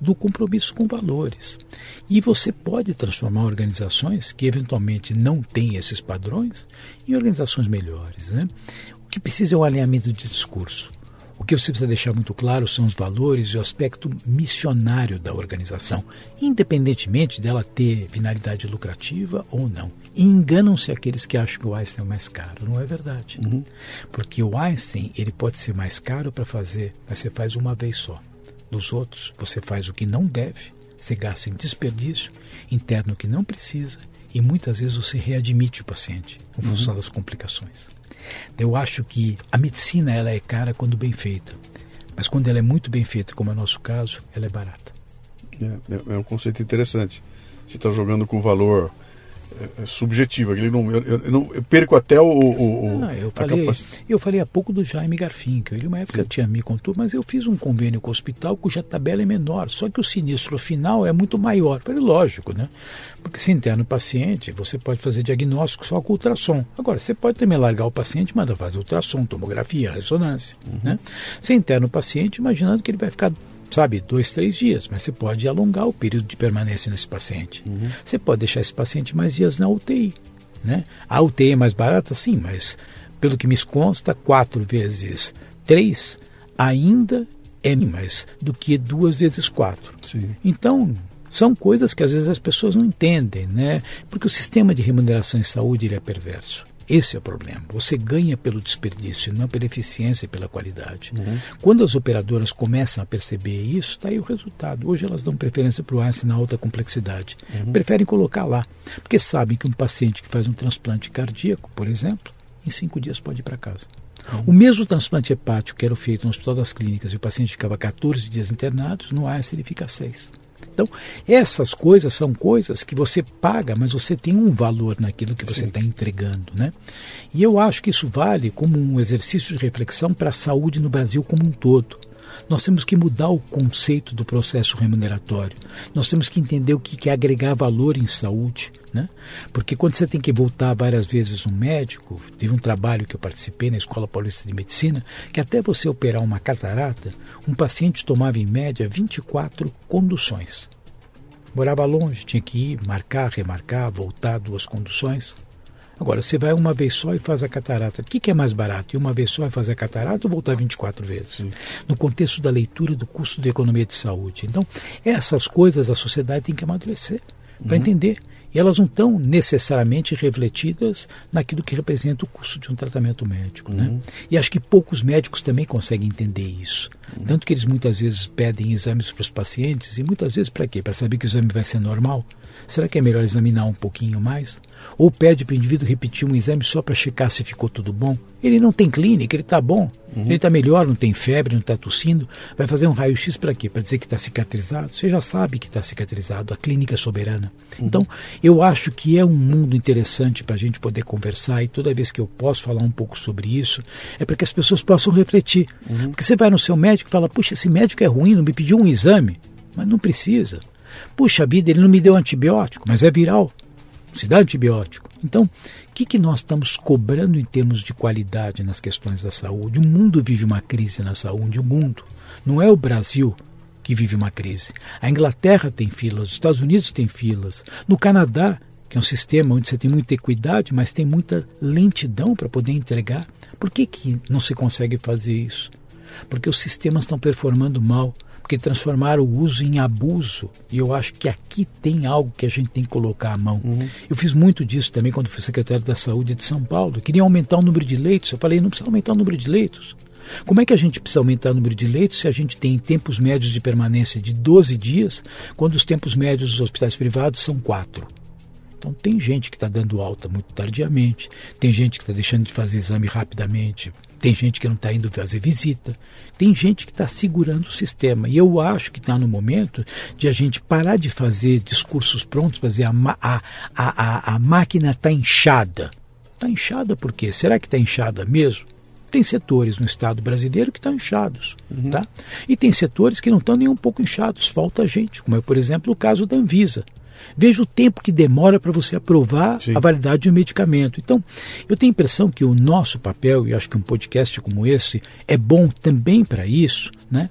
do compromisso com valores. E você pode transformar organizações que eventualmente não têm esses padrões em organizações melhores. Né? O que precisa é um alinhamento de discurso. O que você precisa deixar muito claro são os valores e o aspecto missionário da organização, independentemente dela ter finalidade lucrativa ou não. E enganam-se aqueles que acham que o Einstein é mais caro. Não é verdade. Uhum. Porque o Einstein ele pode ser mais caro para fazer, mas você faz uma vez só. Dos outros, você faz o que não deve, você gasta em desperdício, interno o que não precisa e muitas vezes você readmite o paciente em função uhum. das complicações. Eu acho que a medicina ela é cara quando bem feita, mas quando ela é muito bem feita, como é o nosso caso, ela é barata. É, é, é um conceito interessante. Você está jogando com valor é, é subjetiva. Ele não, eu, eu, não, eu perco até o. o, o ah, eu, falei, capac... eu falei há pouco do Jaime Garfinkel. Ele, uma época, Sim. tinha me contou, mas eu fiz um convênio com o hospital cuja tabela é menor, só que o sinistro final é muito maior. Falei, lógico, né? Porque se interna o paciente, você pode fazer diagnóstico só com ultrassom. Agora, você pode também largar o paciente mandar fazer ultrassom, tomografia, ressonância. Uhum. Né? Você interna o paciente imaginando que ele vai ficar sabe, dois, três dias, mas você pode alongar o período de permanência nesse paciente. Uhum. Você pode deixar esse paciente mais dias na UTI. Né? A UTI é mais barata, sim, mas pelo que me consta, quatro vezes três ainda é mais do que duas vezes quatro. Sim. Então, são coisas que às vezes as pessoas não entendem, né? Porque o sistema de remuneração em saúde ele é perverso. Esse é o problema. Você ganha pelo desperdício, não pela eficiência e pela qualidade. Uhum. Quando as operadoras começam a perceber isso, está aí o resultado. Hoje elas dão preferência para o Einstein na alta complexidade. Uhum. Preferem colocar lá, porque sabem que um paciente que faz um transplante cardíaco, por exemplo, em cinco dias pode ir para casa. Uhum. O mesmo transplante hepático que era feito no Hospital das Clínicas e o paciente ficava 14 dias internado, no Einstein ele fica seis. Então, essas coisas são coisas que você paga, mas você tem um valor naquilo que você está entregando. Né? E eu acho que isso vale como um exercício de reflexão para a saúde no Brasil como um todo. Nós temos que mudar o conceito do processo remuneratório. Nós temos que entender o que é agregar valor em saúde. Né? Porque quando você tem que voltar várias vezes um médico, teve um trabalho que eu participei na Escola Paulista de Medicina, que até você operar uma catarata, um paciente tomava em média 24 conduções. Morava longe, tinha que ir, marcar, remarcar, voltar duas conduções. Agora, você vai uma vez só e faz a catarata. O que, que é mais barato? Ir uma vez só e fazer a catarata ou voltar 24 vezes? Sim. No contexto da leitura do custo de economia de saúde. Então, essas coisas a sociedade tem que amadurecer para uhum. entender. E elas não estão necessariamente refletidas naquilo que representa o custo de um tratamento médico. Né? Uhum. Né? E acho que poucos médicos também conseguem entender isso. Uhum. Tanto que eles muitas vezes pedem exames para os pacientes, e muitas vezes para quê? Para saber que o exame vai ser normal? Será que é melhor examinar um pouquinho mais? Ou pede para o indivíduo repetir um exame só para checar se ficou tudo bom? Ele não tem clínica, ele está bom, uhum. ele está melhor, não tem febre, não está tossindo. Vai fazer um raio-x para quê? Para dizer que está cicatrizado? Você já sabe que está cicatrizado, a clínica é soberana. Uhum. Então, eu acho que é um mundo interessante para a gente poder conversar e toda vez que eu posso falar um pouco sobre isso, é para que as pessoas possam refletir. Uhum. Porque você vai no seu médico e fala, puxa, esse médico é ruim, não me pediu um exame. Mas não precisa. Puxa vida, ele não me deu antibiótico, mas é viral. Se antibiótico. Então, o que, que nós estamos cobrando em termos de qualidade nas questões da saúde? O mundo vive uma crise na saúde, o mundo. Não é o Brasil que vive uma crise. A Inglaterra tem filas, os Estados Unidos têm filas. No Canadá, que é um sistema onde você tem muita equidade, mas tem muita lentidão para poder entregar. Por que, que não se consegue fazer isso? Porque os sistemas estão performando mal porque transformaram o uso em abuso. E eu acho que aqui tem algo que a gente tem que colocar a mão. Uhum. Eu fiz muito disso também quando fui secretário da Saúde de São Paulo. Queria aumentar o número de leitos. Eu falei, não precisa aumentar o número de leitos. Como é que a gente precisa aumentar o número de leitos se a gente tem tempos médios de permanência de 12 dias, quando os tempos médios dos hospitais privados são 4? Então tem gente que está dando alta muito tardiamente, tem gente que está deixando de fazer exame rapidamente, tem gente que não está indo fazer visita, tem gente que está segurando o sistema. E eu acho que está no momento de a gente parar de fazer discursos prontos, fazer a, a, a, a máquina está inchada. Está inchada por quê? Será que está inchada mesmo? Tem setores no Estado brasileiro que estão inchados, uhum. tá? E tem setores que não estão nem um pouco inchados, falta gente, como é, por exemplo, o caso da Anvisa. Veja o tempo que demora para você aprovar Sim. a validade de um medicamento. Então, eu tenho a impressão que o nosso papel, e acho que um podcast como esse é bom também para isso, né?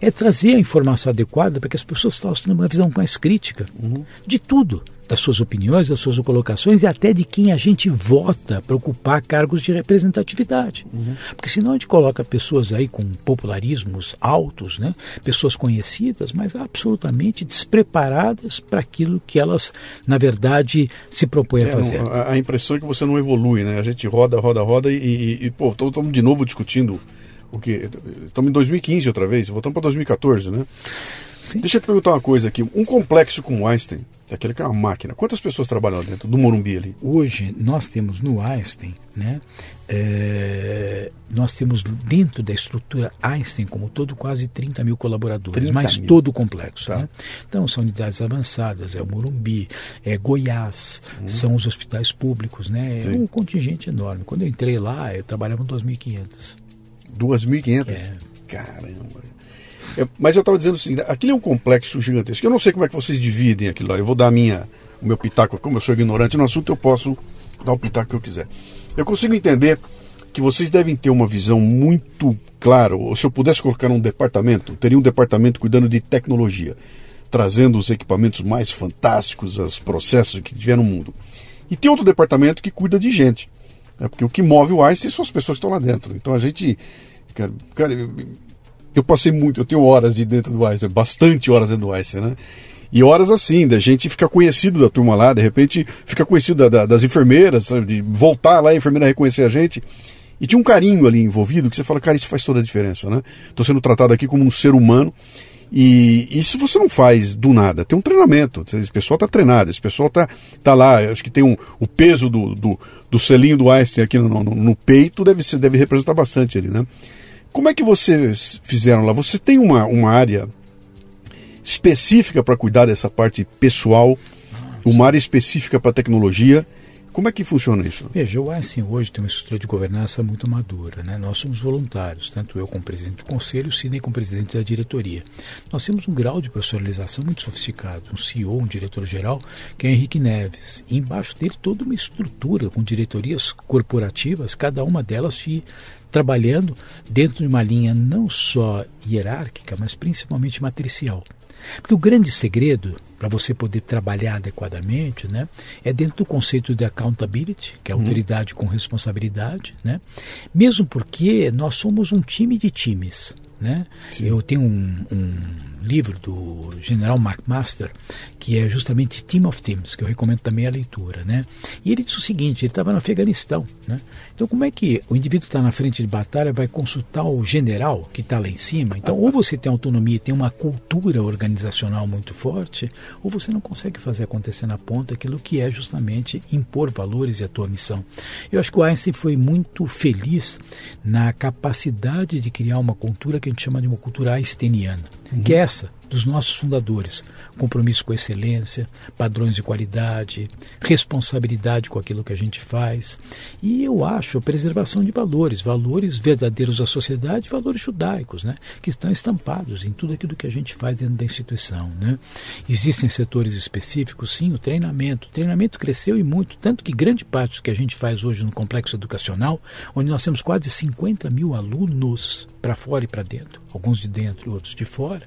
é trazer a informação adequada para que as pessoas possam ter uma visão mais crítica uhum. de tudo das suas opiniões, das suas colocações e até de quem a gente vota para ocupar cargos de representatividade. Uhum. Porque senão a gente coloca pessoas aí com popularismos altos, né? pessoas conhecidas, mas absolutamente despreparadas para aquilo que elas, na verdade, se propõem é, a fazer. Não, a, a, impressão é que você não evolui, né? A gente roda, roda, roda e, e, e pô, estamos de novo discutindo o que. Estamos em 2015 outra vez, voltamos para 2014, né? Sim. Deixa eu te perguntar uma coisa aqui. Um complexo como Einstein, aquele que é uma máquina, quantas pessoas trabalham dentro do Morumbi ali? Hoje nós temos no Einstein, né? É, nós temos dentro da estrutura Einstein como todo quase 30 mil colaboradores, 30 mas mil. todo o complexo. Tá. Né? Então são unidades avançadas, é o Morumbi, é Goiás, hum. são os hospitais públicos, né? É um contingente enorme. Quando eu entrei lá, eu trabalhava com 2.500. 2.500? É. Caramba. Mas eu estava dizendo assim, aquilo é um complexo gigantesco. Eu não sei como é que vocês dividem aquilo lá. Eu vou dar minha, o meu pitaco. Como eu sou ignorante no assunto, eu posso dar o pitaco que eu quiser. Eu consigo entender que vocês devem ter uma visão muito clara. Ou se eu pudesse colocar um departamento, teria um departamento cuidando de tecnologia, trazendo os equipamentos mais fantásticos, os processos que tiver no mundo. E tem outro departamento que cuida de gente. É porque o que move o ICE são as pessoas que estão lá dentro. Então a gente. Cara, cara eu passei muito, eu tenho horas de dentro do Weiser, bastante horas dentro do Weiser, né? E horas assim, da gente ficar conhecido da turma lá, de repente ficar conhecido da, da, das enfermeiras, de voltar lá e a enfermeira reconhecer a gente. E tinha um carinho ali envolvido que você fala, cara, isso faz toda a diferença, né? Estou sendo tratado aqui como um ser humano. E isso você não faz do nada, tem um treinamento. Esse pessoal está treinado, esse pessoal está tá lá. Acho que tem um, o peso do, do, do selinho do Einstein aqui no, no, no peito, deve, ser, deve representar bastante ali, né? Como é que vocês fizeram lá? Você tem uma, uma área específica para cuidar dessa parte pessoal, uma área específica para tecnologia. Como é que funciona isso? Veja, o Einstein hoje tem uma estrutura de governança muito madura. Né? Nós somos voluntários, tanto eu como presidente do conselho, o Sidney como presidente da diretoria. Nós temos um grau de profissionalização muito sofisticado. Um CEO, um diretor-geral, que é Henrique Neves. E embaixo dele toda uma estrutura com diretorias corporativas, cada uma delas se trabalhando dentro de uma linha não só hierárquica, mas principalmente matricial. Porque o grande segredo para você poder trabalhar adequadamente né, é dentro do conceito de accountability, que é uhum. autoridade com responsabilidade, né? mesmo porque nós somos um time de times. Né? Eu tenho um, um livro do General McMaster, que é justamente Team of Teams, que eu recomendo também a leitura, né? E ele disse o seguinte, ele estava no Afeganistão, né? Então como é que o indivíduo está na frente de batalha vai consultar o general que está lá em cima? Então ou você tem autonomia, tem uma cultura organizacional muito forte, ou você não consegue fazer acontecer na ponta aquilo que é justamente impor valores e a tua missão. Eu acho que o Einstein foi muito feliz na capacidade de criar uma cultura que a gente chama de uma cultura einsteiniana, uhum. que é essa dos nossos fundadores: compromisso com excelência, padrões de qualidade, responsabilidade com aquilo que a gente faz. E eu acho a preservação de valores, valores verdadeiros da sociedade, valores judaicos, né, que estão estampados em tudo aquilo que a gente faz dentro da instituição. Né. Existem setores específicos, sim, o treinamento. O treinamento cresceu e muito, tanto que grande parte do que a gente faz hoje no complexo educacional, onde nós temos quase 50 mil alunos para fora e para dentro, alguns de dentro e outros de fora,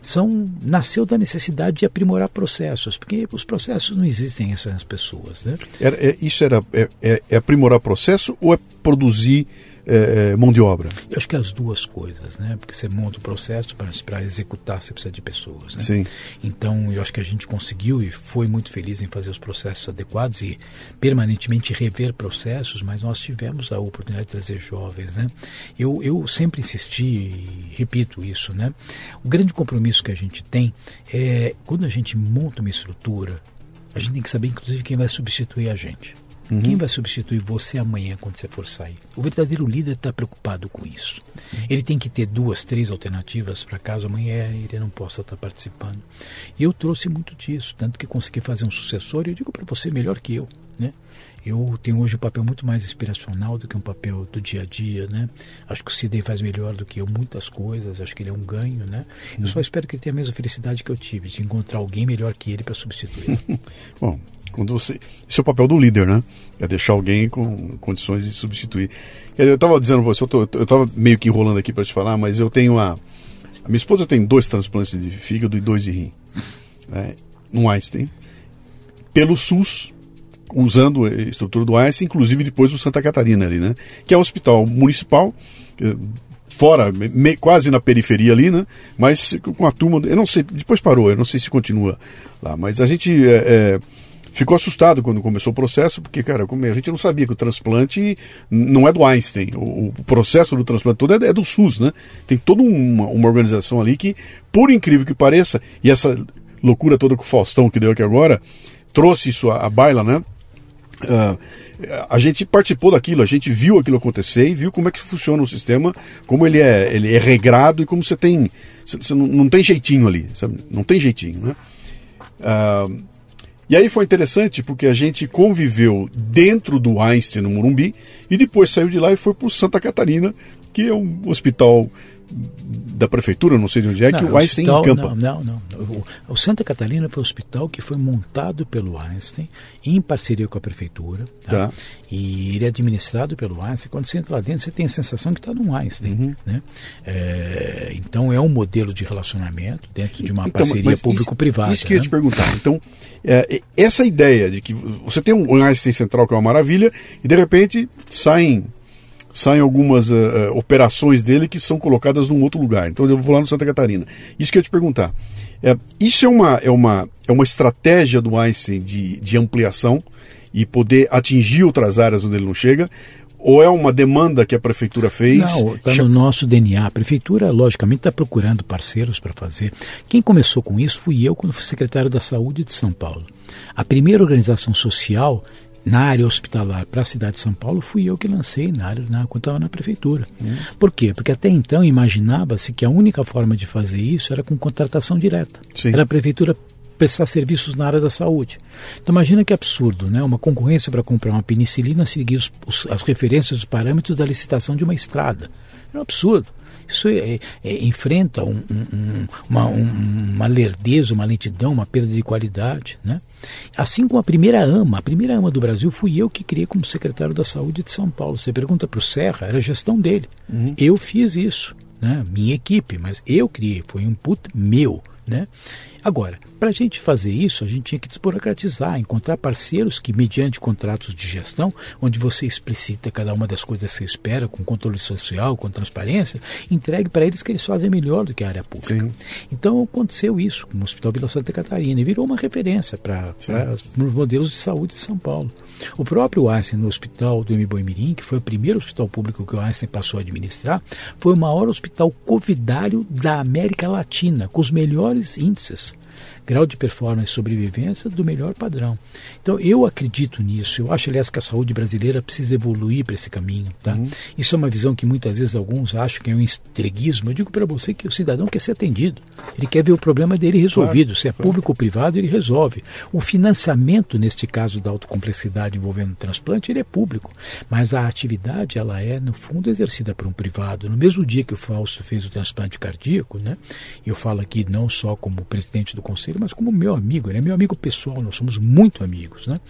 são nasceu da necessidade de aprimorar processos, porque os processos não existem essas pessoas. Né? É, isso era é, é, é aprimorar processo ou é produzir é, é, mão de obra? Eu acho que é as duas coisas, né? Porque você monta o processo para executar, você precisa de pessoas, né? Sim. Então, eu acho que a gente conseguiu e foi muito feliz em fazer os processos adequados e permanentemente rever processos, mas nós tivemos a oportunidade de trazer jovens, né? Eu, eu sempre insisti e repito isso, né? O grande compromisso que a gente tem é quando a gente monta uma estrutura, a gente tem que saber, inclusive, quem vai substituir a gente. Uhum. Quem vai substituir você amanhã quando você for sair? O verdadeiro líder está preocupado com isso. Uhum. Ele tem que ter duas, três alternativas para caso amanhã ele não possa estar tá participando. E eu trouxe muito disso, tanto que consegui fazer um sucessor. E eu digo para você melhor que eu, né? Eu tenho hoje um papel muito mais inspiracional do que um papel do dia a dia, né? Acho que o Sidney faz melhor do que eu muitas coisas, acho que ele é um ganho, né? Eu só espero que ele tenha a mesma felicidade que eu tive, de encontrar alguém melhor que ele para substituir. Bom, quando você, esse é o papel do líder, né? É deixar alguém com condições de substituir. Eu estava dizendo você, eu estava meio que enrolando aqui para te falar, mas eu tenho a. A minha esposa tem dois transplantes de fígado e dois de rim. Né? No Einstein. Pelo SUS, usando a estrutura do Einstein, inclusive depois do Santa Catarina ali, né? Que é um hospital municipal, fora, me, quase na periferia ali, né? Mas com a turma, eu não sei, depois parou, eu não sei se continua lá, mas a gente é, é, ficou assustado quando começou o processo, porque, cara, a gente não sabia que o transplante não é do Einstein. O, o processo do transplante todo é, é, do SUS, né? Tem toda uma, uma organização ali que, por incrível que pareça, e essa loucura toda com o Faustão que deu aqui agora, trouxe isso à baila, né? Uh, a gente participou daquilo, a gente viu aquilo acontecer e viu como é que funciona o sistema, como ele é, ele é regrado e como você tem. Você não, não tem jeitinho ali, sabe? Não tem jeitinho, né? Uh, e aí foi interessante porque a gente conviveu dentro do Einstein no Morumbi e depois saiu de lá e foi para Santa Catarina, que é um hospital da prefeitura, não sei de onde é, não, que o Einstein hospital, encampa. Não, não, não. O, o, Santa Catarina foi um hospital que foi montado pelo Einstein em parceria com a prefeitura. Tá? Tá. E ele é administrado pelo Einstein. Quando você entra lá dentro, você tem a sensação que está num Einstein. Uhum. Né? É, então é um modelo de relacionamento dentro de uma então, parceria público-privada. Isso, isso que né? eu ia te perguntar. Então, é, essa ideia de que você tem um Einstein central que é uma maravilha, e de repente saem saem algumas uh, operações dele que são colocadas num outro lugar. Então eu vou lá no Santa Catarina. Isso que eu ia te perguntar. É, isso é uma, é, uma, é uma estratégia do Einstein de, de ampliação e poder atingir outras áreas onde ele não chega? Ou é uma demanda que a prefeitura fez? Não, está no nosso DNA. A prefeitura, logicamente, está procurando parceiros para fazer. Quem começou com isso fui eu, quando fui secretário da Saúde de São Paulo. A primeira organização social na área hospitalar para a cidade de São Paulo fui eu que lancei na área na, quando estava na prefeitura. Hum. Por quê? Porque até então imaginava-se que a única forma de fazer isso era com contratação direta. Sim. Era a prefeitura prestar serviços na área da saúde. Então imagina que absurdo, né? Uma concorrência para comprar uma penicilina seguir os, os, as referências, os parâmetros da licitação de uma estrada. É um absurdo. Isso é, é, enfrenta um, um, uma, uma lerdeza, uma lentidão, uma perda de qualidade. Né? Assim como a primeira ama, a primeira ama do Brasil fui eu que criei como secretário da Saúde de São Paulo. Você pergunta para o Serra, era a gestão dele. Uhum. Eu fiz isso, né? minha equipe, mas eu criei, foi um input meu. Né? Agora, para a gente fazer isso, a gente tinha que desburocratizar, encontrar parceiros que, mediante contratos de gestão, onde você explicita cada uma das coisas que você espera, com controle social, com transparência, entregue para eles que eles fazem melhor do que a área pública. Sim. Então aconteceu isso com o Hospital Vila Santa Catarina e virou uma referência para os modelos de saúde de São Paulo. O próprio Einstein no Hospital do Mirim, que foi o primeiro hospital público que o Einstein passou a administrar, foi o maior hospital covidário da América Latina, com os melhores índices grau de performance e sobrevivência do melhor padrão. Então eu acredito nisso. Eu acho, aliás, que a saúde brasileira precisa evoluir para esse caminho. Tá? Uhum. Isso é uma visão que muitas vezes alguns acham que é um estreguismo. Eu digo para você que o cidadão quer ser atendido. Ele quer ver o problema dele resolvido. Claro, Se é claro. público ou privado, ele resolve. O financiamento, neste caso da autocomplexidade envolvendo o transplante, ele é público. Mas a atividade, ela é, no fundo, exercida por um privado. No mesmo dia que o Fausto fez o transplante cardíaco, né? eu falo aqui não só como presidente do conselho, mas como meu amigo, ele é meu amigo pessoal, nós somos muito amigos. Né?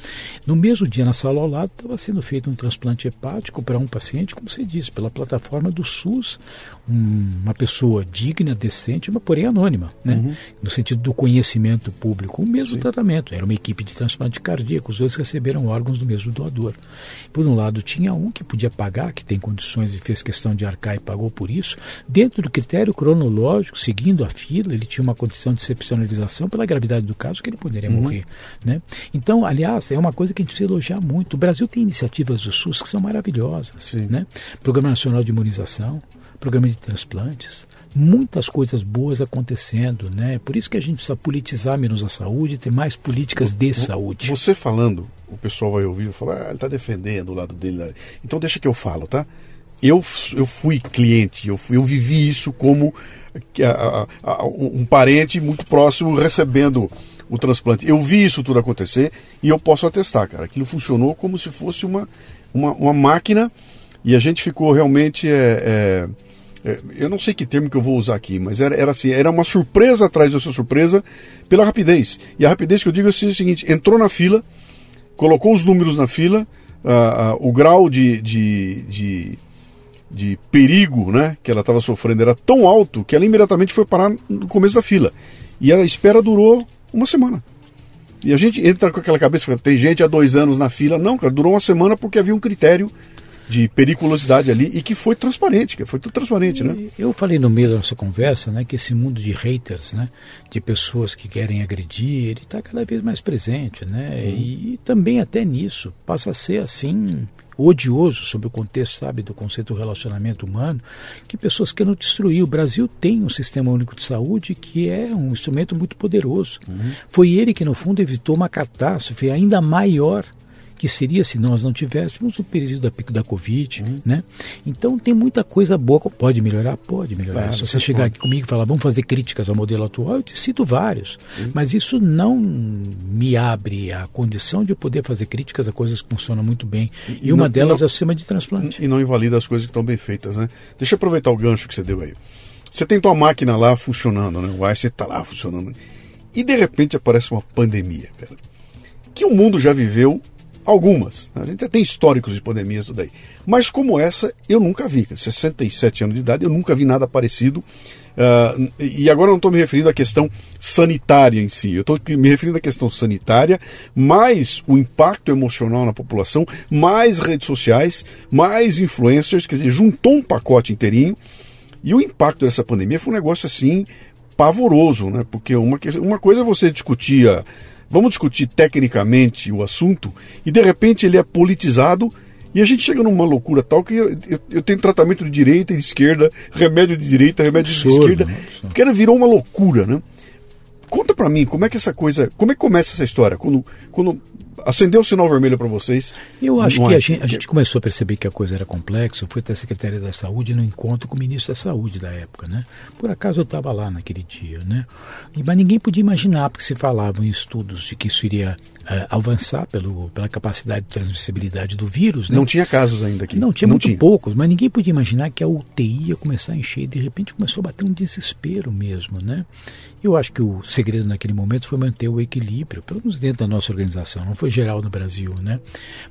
No mesmo dia, na sala ao lado, estava sendo feito um transplante hepático para um paciente, como você disse, pela plataforma do SUS, uma pessoa digna, decente, mas porém anônima, né? Uhum. no sentido do conhecimento público. O mesmo Sim. tratamento, era uma equipe de transplante cardíaco, os dois receberam órgãos do mesmo doador. Por um lado, tinha um que podia pagar, que tem condições e fez questão de arcar e pagou por isso. Dentro do critério cronológico, seguindo a fila, ele tinha uma condição de excepcionalização pela gravidade do caso que ele poderia uhum. morrer. Né? Então, aliás, é uma coisa que a gente precisa elogiar muito. O Brasil tem iniciativas do SUS que são maravilhosas. Né? Programa Nacional de Imunização, programa de transplantes, muitas coisas boas acontecendo, né? Por isso que a gente precisa politizar menos a saúde, ter mais políticas de saúde. Você falando, o pessoal vai ouvir e falar, ah, ele está defendendo o lado dele. Então deixa que eu falo, tá? Eu, eu fui cliente, eu, fui, eu vivi isso como a, a, a, um parente muito próximo recebendo o transplante. Eu vi isso tudo acontecer e eu posso atestar, cara. Aquilo funcionou como se fosse uma, uma, uma máquina e a gente ficou realmente. É, é, é, eu não sei que termo que eu vou usar aqui, mas era, era assim: era uma surpresa atrás dessa surpresa pela rapidez. E a rapidez que eu digo é o seguinte: entrou na fila, colocou os números na fila, o grau de, de, de de perigo né, que ela estava sofrendo era tão alto que ela imediatamente foi parar no começo da fila. E a espera durou uma semana. E a gente entra com aquela cabeça, tem gente há dois anos na fila. Não, cara, durou uma semana porque havia um critério de periculosidade ali e que foi transparente, que foi tudo transparente, né? Eu falei no meio da nossa conversa, né, que esse mundo de haters, né, de pessoas que querem agredir, ele está cada vez mais presente, né? Uhum. E também até nisso passa a ser assim odioso sobre o contexto, sabe, do conceito do relacionamento humano, que pessoas querem destruir. O Brasil tem um sistema único de saúde que é um instrumento muito poderoso. Uhum. Foi ele que, no fundo, evitou uma catástrofe ainda maior que seria se nós não tivéssemos o período da pico da Covid, uhum. né? Então tem muita coisa boa, pode melhorar? Pode melhorar. Claro, se você chegar pode. aqui comigo e falar, vamos fazer críticas ao modelo atual, eu te cito vários. Uhum. Mas isso não me abre a condição de eu poder fazer críticas a coisas que funcionam muito bem. E, e uma não, delas não, é o sistema de transplante. E não invalida as coisas que estão bem feitas, né? Deixa eu aproveitar o gancho que você deu aí. Você tem tua máquina lá funcionando, né? O Einstein está lá funcionando. E de repente aparece uma pandemia, cara. Que o mundo já viveu Algumas. A gente tem históricos de pandemias tudo aí. Mas como essa, eu nunca vi. 67 anos de idade, eu nunca vi nada parecido. Uh, e agora eu não estou me referindo à questão sanitária em si, eu estou me referindo à questão sanitária, mais o impacto emocional na população, mais redes sociais, mais influencers, quer dizer, juntou um pacote inteirinho. E o impacto dessa pandemia foi um negócio assim pavoroso, né? Porque uma, uma coisa é você discutir vamos discutir tecnicamente o assunto, e de repente ele é politizado e a gente chega numa loucura tal que eu, eu, eu tenho tratamento de direita e de esquerda, remédio de direita, remédio de esquerda, que era virou uma loucura, né? Conta para mim, como é que essa coisa, como é que começa essa história? Quando, quando acendeu o sinal vermelho para vocês? Eu acho que a gente, a gente, começou a perceber que a coisa era complexa. Eu fui até a Secretaria da Saúde no encontro com o ministro da Saúde da época, né? Por acaso eu estava lá naquele dia, né? E, mas ninguém podia imaginar, porque se falavam em estudos de que isso iria avançar pelo, pela capacidade de transmissibilidade do vírus. Né? Não tinha casos ainda aqui. Não, tinha Não muito tinha. poucos, mas ninguém podia imaginar que a UTI ia começar a encher e de repente começou a bater um desespero mesmo, né? Eu acho que o segredo naquele momento foi manter o equilíbrio, pelo menos dentro da nossa organização, não foi geral no Brasil, né?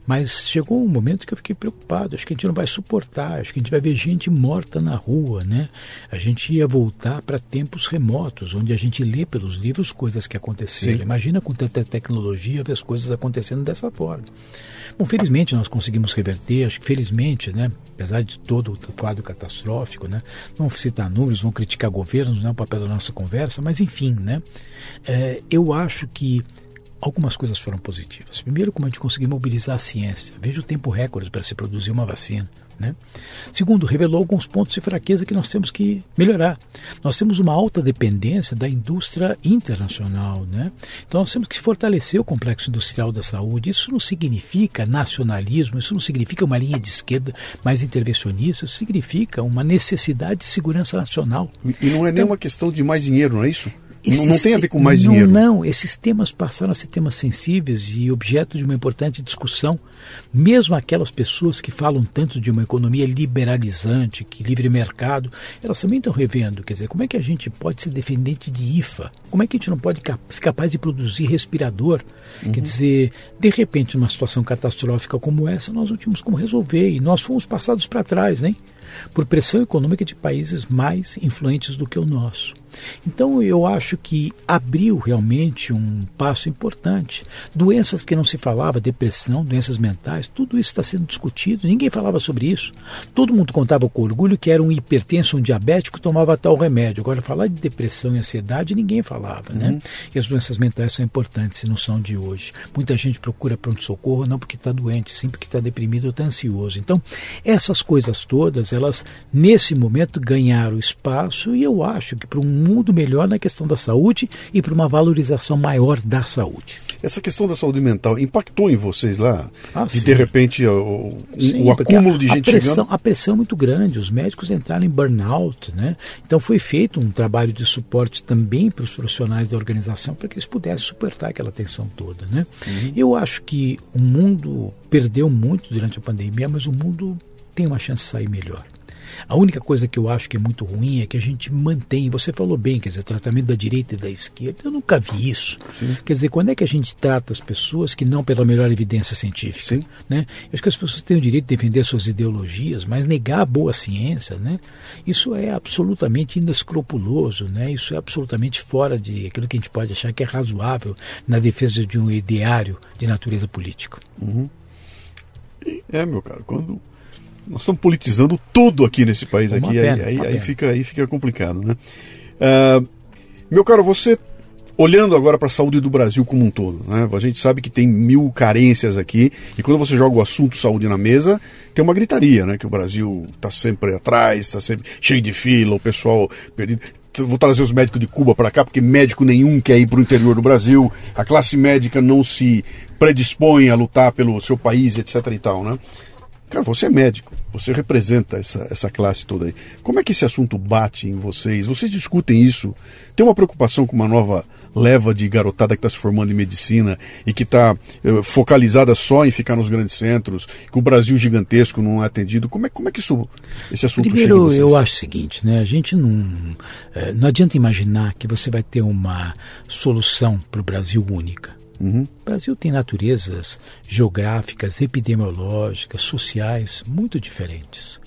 Mas chegou um momento que eu fiquei preocupado, acho que a gente não vai suportar, acho que a gente vai ver gente morta na rua, né? A gente ia voltar para tempos remotos, onde a gente lê pelos livros coisas que aconteceram. Sim. Imagina com tanta tecnologia ver as coisas acontecendo dessa forma. Bom, felizmente nós conseguimos reverter, acho que felizmente, né? Apesar de todo o quadro catastrófico, né? Não citar números, vão criticar governos, não é o papel da nossa conversa, mas enfim, né? É, eu acho que algumas coisas foram positivas. Primeiro, como a gente conseguiu mobilizar a ciência. Veja o tempo recorde para se produzir uma vacina. Né? Segundo, revelou alguns pontos de fraqueza que nós temos que melhorar. Nós temos uma alta dependência da indústria internacional. Né? Então nós temos que fortalecer o complexo industrial da saúde. Isso não significa nacionalismo, isso não significa uma linha de esquerda mais intervencionista, isso significa uma necessidade de segurança nacional. E não é nem então, uma questão de mais dinheiro, não é isso? Esses, não tem a ver com mais não, dinheiro. Não, esses temas passaram a ser temas sensíveis e objeto de uma importante discussão. Mesmo aquelas pessoas que falam tanto de uma economia liberalizante, que livre mercado, elas também estão revendo. Quer dizer, como é que a gente pode ser defendente de IFA? Como é que a gente não pode ser capaz de produzir respirador? Uhum. Quer dizer, de repente, numa situação catastrófica como essa, nós não tínhamos como resolver e nós fomos passados para trás, hein? Por pressão econômica de países mais influentes do que o nosso. Então eu acho que abriu realmente um passo importante. Doenças que não se falava, depressão, doenças mentais, tudo isso está sendo discutido. Ninguém falava sobre isso. Todo mundo contava com orgulho que era um hipertenso, um diabético tomava tal remédio. Agora falar de depressão e ansiedade ninguém falava, né? uhum. né? E as doenças mentais são importantes e não são de hoje. Muita gente procura pronto socorro não porque está doente, sim porque está deprimido ou está ansioso. Então essas coisas todas, elas nesse momento ganharam espaço e eu acho que para um mundo melhor na questão da saúde e para uma valorização maior da saúde. Essa questão da saúde mental impactou em vocês lá? Ah, e de repente o, sim, o acúmulo de gente a pressão, chegando? A pressão é muito grande, os médicos entraram em burnout, né? Então foi feito um trabalho de suporte também para os profissionais da organização para que eles pudessem suportar aquela tensão toda, né? Uhum. Eu acho que o mundo perdeu muito durante a pandemia, mas o mundo tem uma chance de sair melhor. A única coisa que eu acho que é muito ruim é que a gente mantém, você falou bem, quer dizer, tratamento da direita e da esquerda. Eu nunca vi isso. Sim. Quer dizer, quando é que a gente trata as pessoas que não pela melhor evidência científica? Sim. Né? Eu acho que as pessoas têm o direito de defender suas ideologias, mas negar a boa ciência, né? isso é absolutamente inescrupuloso, né? isso é absolutamente fora de aquilo que a gente pode achar que é razoável na defesa de um ideário de natureza política. Uhum. É, meu caro, quando nós estamos politizando tudo aqui nesse país aqui, pena, aí, aí, aí, fica, aí fica complicado, né? Uh, meu caro, você olhando agora para a saúde do Brasil como um todo, né? A gente sabe que tem mil carências aqui e quando você joga o assunto saúde na mesa, tem uma gritaria, né? Que o Brasil está sempre atrás, está sempre cheio de fila, o pessoal perdido. Vou trazer os médicos de Cuba para cá, porque médico nenhum quer ir para o interior do Brasil, a classe médica não se predispõe a lutar pelo seu país, etc. e tal, né? Cara, você é médico, você representa essa, essa classe toda aí. Como é que esse assunto bate em vocês? Vocês discutem isso? Tem uma preocupação com uma nova leva de garotada que está se formando em medicina e que está uh, focalizada só em ficar nos grandes centros, que o Brasil gigantesco não é atendido? Como é, como é que isso, esse assunto Primeiro, eu acho o seguinte, né? A gente não. É, não adianta imaginar que você vai ter uma solução para o Brasil única. Uhum. O Brasil tem naturezas geográficas, epidemiológicas, sociais muito diferentes.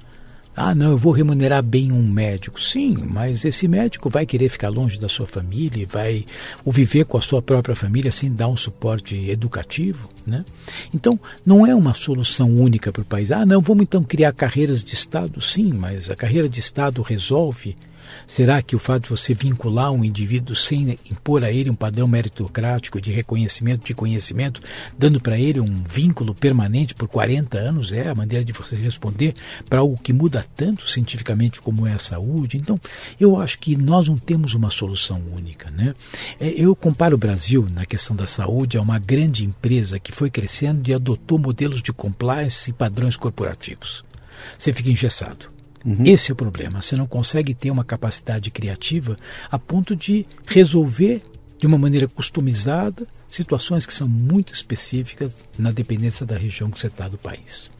Ah, não, eu vou remunerar bem um médico. Sim, mas esse médico vai querer ficar longe da sua família, vai o viver com a sua própria família sem dar um suporte educativo, né? Então, não é uma solução única para o país. Ah, não, vamos então criar carreiras de Estado. Sim, mas a carreira de Estado resolve Será que o fato de você vincular um indivíduo sem impor a ele um padrão meritocrático de reconhecimento, de conhecimento, dando para ele um vínculo permanente por 40 anos, é a maneira de você responder para algo que muda tanto cientificamente como é a saúde? Então, eu acho que nós não temos uma solução única. Né? É, eu comparo o Brasil, na questão da saúde, a uma grande empresa que foi crescendo e adotou modelos de compliance e padrões corporativos. Você fica engessado. Uhum. Esse é o problema. Você não consegue ter uma capacidade criativa a ponto de resolver de uma maneira customizada, situações que são muito específicas na dependência da região que você está do país.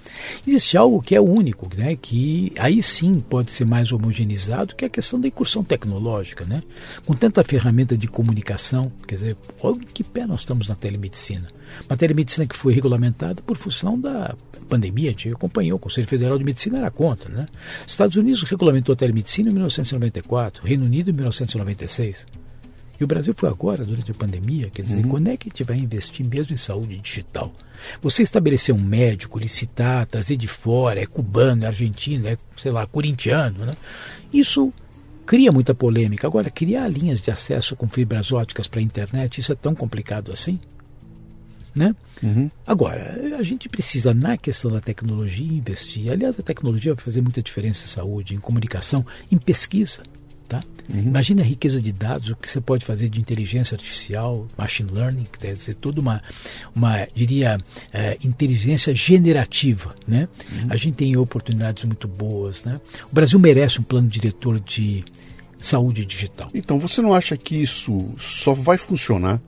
Existe algo que é único, né, que aí sim pode ser mais homogeneizado, que é a questão da incursão tecnológica. Né? Com tanta ferramenta de comunicação, quer dizer, olha que pé nós estamos na telemedicina. Uma telemedicina que foi regulamentada por função da pandemia, a gente acompanhou, o Conselho Federal de Medicina era contra. Né? Estados Unidos regulamentou a telemedicina em 1994, Reino Unido em 1996. E o Brasil foi agora, durante a pandemia, quer dizer, uhum. quando é que a gente vai investir mesmo em saúde digital? Você estabelecer um médico, licitar, trazer de fora, é cubano, é argentino, é, sei lá, corintiano, né? Isso cria muita polêmica. Agora, criar linhas de acesso com fibras óticas para a internet, isso é tão complicado assim? Né? Uhum. Agora, a gente precisa, na questão da tecnologia, investir. Aliás, a tecnologia vai fazer muita diferença em saúde, em comunicação, em pesquisa. Tá? Uhum. A riqueza de dados, o que você pode fazer de inteligência artificial, machine learning, que deve ser toda uma, uma diria, é, inteligência generativa. Né? Uhum. A gente tem oportunidades muito boas. Né? O Brasil merece um plano diretor de saúde digital. Então, você não acha que isso só vai funcionar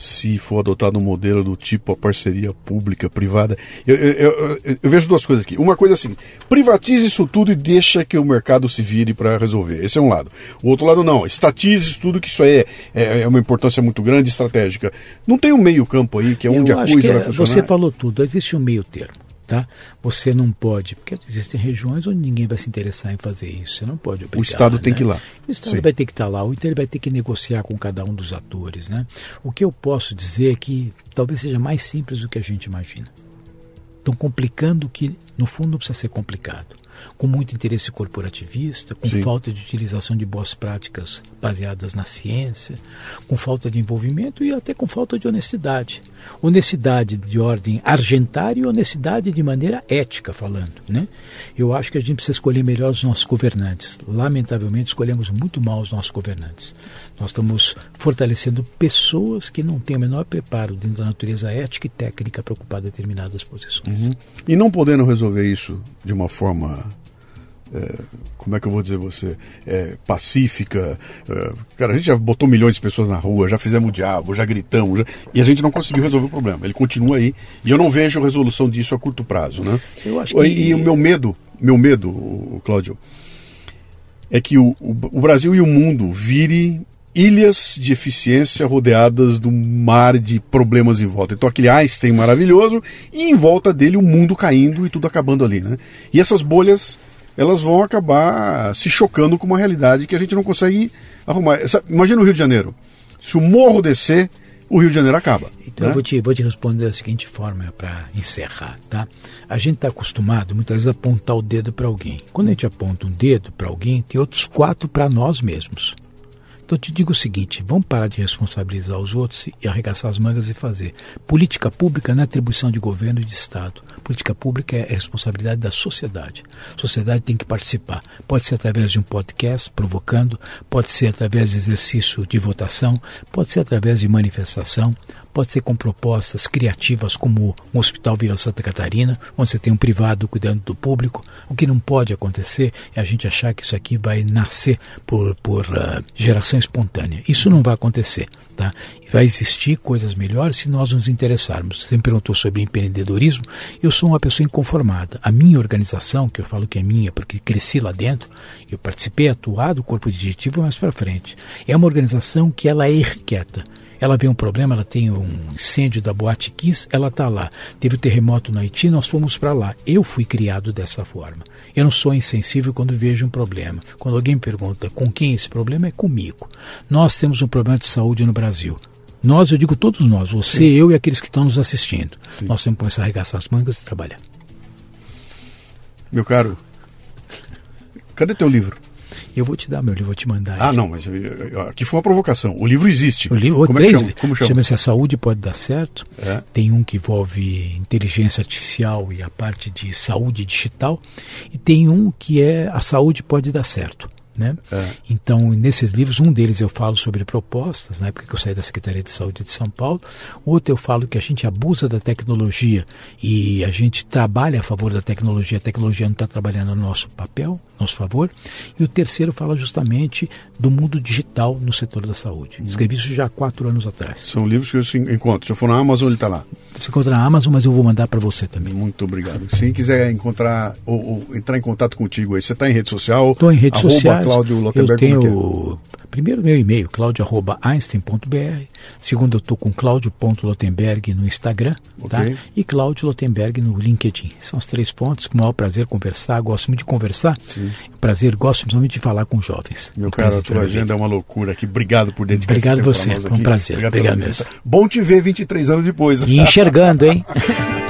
se for adotado um modelo do tipo a parceria pública-privada. Eu, eu, eu, eu, vejo duas coisas aqui. Uma coisa assim, privatize isso tudo e deixa que o mercado se vire para resolver. Esse é um lado. O outro lado não, estatize isso tudo, que isso aí é, é uma importância muito grande, estratégica. Não tem um meio campo aí, que é onde a coisa vai funcionar? Você falou tudo, existe um meio termo. Tá? Você não pode, porque existem regiões onde ninguém vai se interessar em fazer isso. Você não pode obrigar. O Estado né? tem que ir lá. O Estado Sim. vai ter que estar lá, ou então ele vai ter que negociar com cada um dos atores. Né? O que eu posso dizer é que talvez seja mais simples do que a gente imagina. Estão complicando o que, no fundo, não precisa ser complicado com muito interesse corporativista, com Sim. falta de utilização de boas práticas baseadas na ciência, com falta de envolvimento e até com falta de honestidade. Honestidade de ordem argentária e honestidade de maneira ética falando. Né? Eu acho que a gente precisa escolher melhor os nossos governantes. Lamentavelmente, escolhemos muito mal os nossos governantes. Nós estamos fortalecendo pessoas que não têm o menor preparo dentro da natureza ética e técnica para ocupar determinadas posições. Uhum. E não podendo resolver isso de uma forma é, como é que eu vou dizer você, é, pacífica. É, cara, a gente já botou milhões de pessoas na rua, já fizemos o diabo, já gritamos, já, e a gente não conseguiu resolver o problema. Ele continua aí e eu não vejo resolução disso a curto prazo, né? Eu acho que... E, e o meu medo, meu medo, Cláudio, é que o, o, o Brasil e o mundo vire ilhas de eficiência rodeadas do mar de problemas em volta. Então aquele Einstein maravilhoso e em volta dele o mundo caindo e tudo acabando ali, né? E essas bolhas elas vão acabar se chocando com uma realidade que a gente não consegue arrumar. Imagina o Rio de Janeiro. Se o morro descer, o Rio de Janeiro acaba. Então né? eu vou te, vou te responder da seguinte forma para encerrar, tá? A gente está acostumado muitas vezes a apontar o dedo para alguém. Quando a gente aponta um dedo para alguém, tem outros quatro para nós mesmos. Então eu te digo o seguinte: vamos parar de responsabilizar os outros e arregaçar as mangas e fazer. Política pública não é atribuição de governo e de Estado. Política pública é responsabilidade da sociedade. A sociedade tem que participar. Pode ser através de um podcast provocando, pode ser através de exercício de votação, pode ser através de manifestação, pode ser com propostas criativas como um Hospital Vila Santa Catarina, onde você tem um privado cuidando do público. O que não pode acontecer é a gente achar que isso aqui vai nascer por, por uh, geração espontânea. Isso não vai acontecer. Tá? Vai existir coisas melhores se nós nos interessarmos. Você me perguntou sobre empreendedorismo. Eu sou uma pessoa inconformada. A minha organização, que eu falo que é minha porque cresci lá dentro, eu participei, atuar do corpo diretivo mais para frente. É uma organização que ela é irrequieta ela vê um problema, ela tem um incêndio da Boate Kiss, ela está lá. Teve o um terremoto no Haiti, nós fomos para lá. Eu fui criado dessa forma. Eu não sou insensível quando vejo um problema. Quando alguém me pergunta com quem esse problema, é comigo. Nós temos um problema de saúde no Brasil. Nós, eu digo todos nós, você, Sim. eu e aqueles que estão nos assistindo. Sim. Nós temos que começar a arregaçar as mangas e trabalhar. Meu caro, cadê teu livro? Eu vou te dar meu livro, vou te mandar. Ah, não, mas aqui foi uma provocação. O livro existe. O livro, Como três, é chama? Como chama? Chama-se A Saúde Pode Dar Certo. É. Tem um que envolve inteligência artificial e a parte de saúde digital. E tem um que é A Saúde Pode Dar Certo. Né? É. Então, nesses livros, um deles eu falo sobre propostas, na época que eu saí da Secretaria de Saúde de São Paulo, outro eu falo que a gente abusa da tecnologia e a gente trabalha a favor da tecnologia, a tecnologia não está trabalhando no nosso papel, nosso favor, e o terceiro fala justamente do mundo digital no setor da saúde. Uhum. Escrevi isso já há quatro anos atrás. São livros que eu encontro. Se eu for na Amazon, ele está lá. Você encontra na Amazon, mas eu vou mandar para você também. Muito obrigado. Se quiser encontrar ou, ou entrar em contato contigo aí, você está em rede social? Estou em rede social. Cláudio Lotenberg, eu tenho, como é? Primeiro meu e-mail, claudio.einstein.br. Segundo, eu estou com claudio.lotenberg no Instagram tá? okay. tá? e Claudio Lotenberg no LinkedIn. São as três fontes, com o maior prazer conversar, gosto muito de conversar. Sim. Prazer, gosto principalmente de falar com jovens. Meu caro, a tua agenda é uma loucura aqui. Obrigado por dedicar Obrigado esse você, foi um prazer. Obrigado, Obrigado mesmo. Bom te ver 23 anos depois. E enxergando, hein?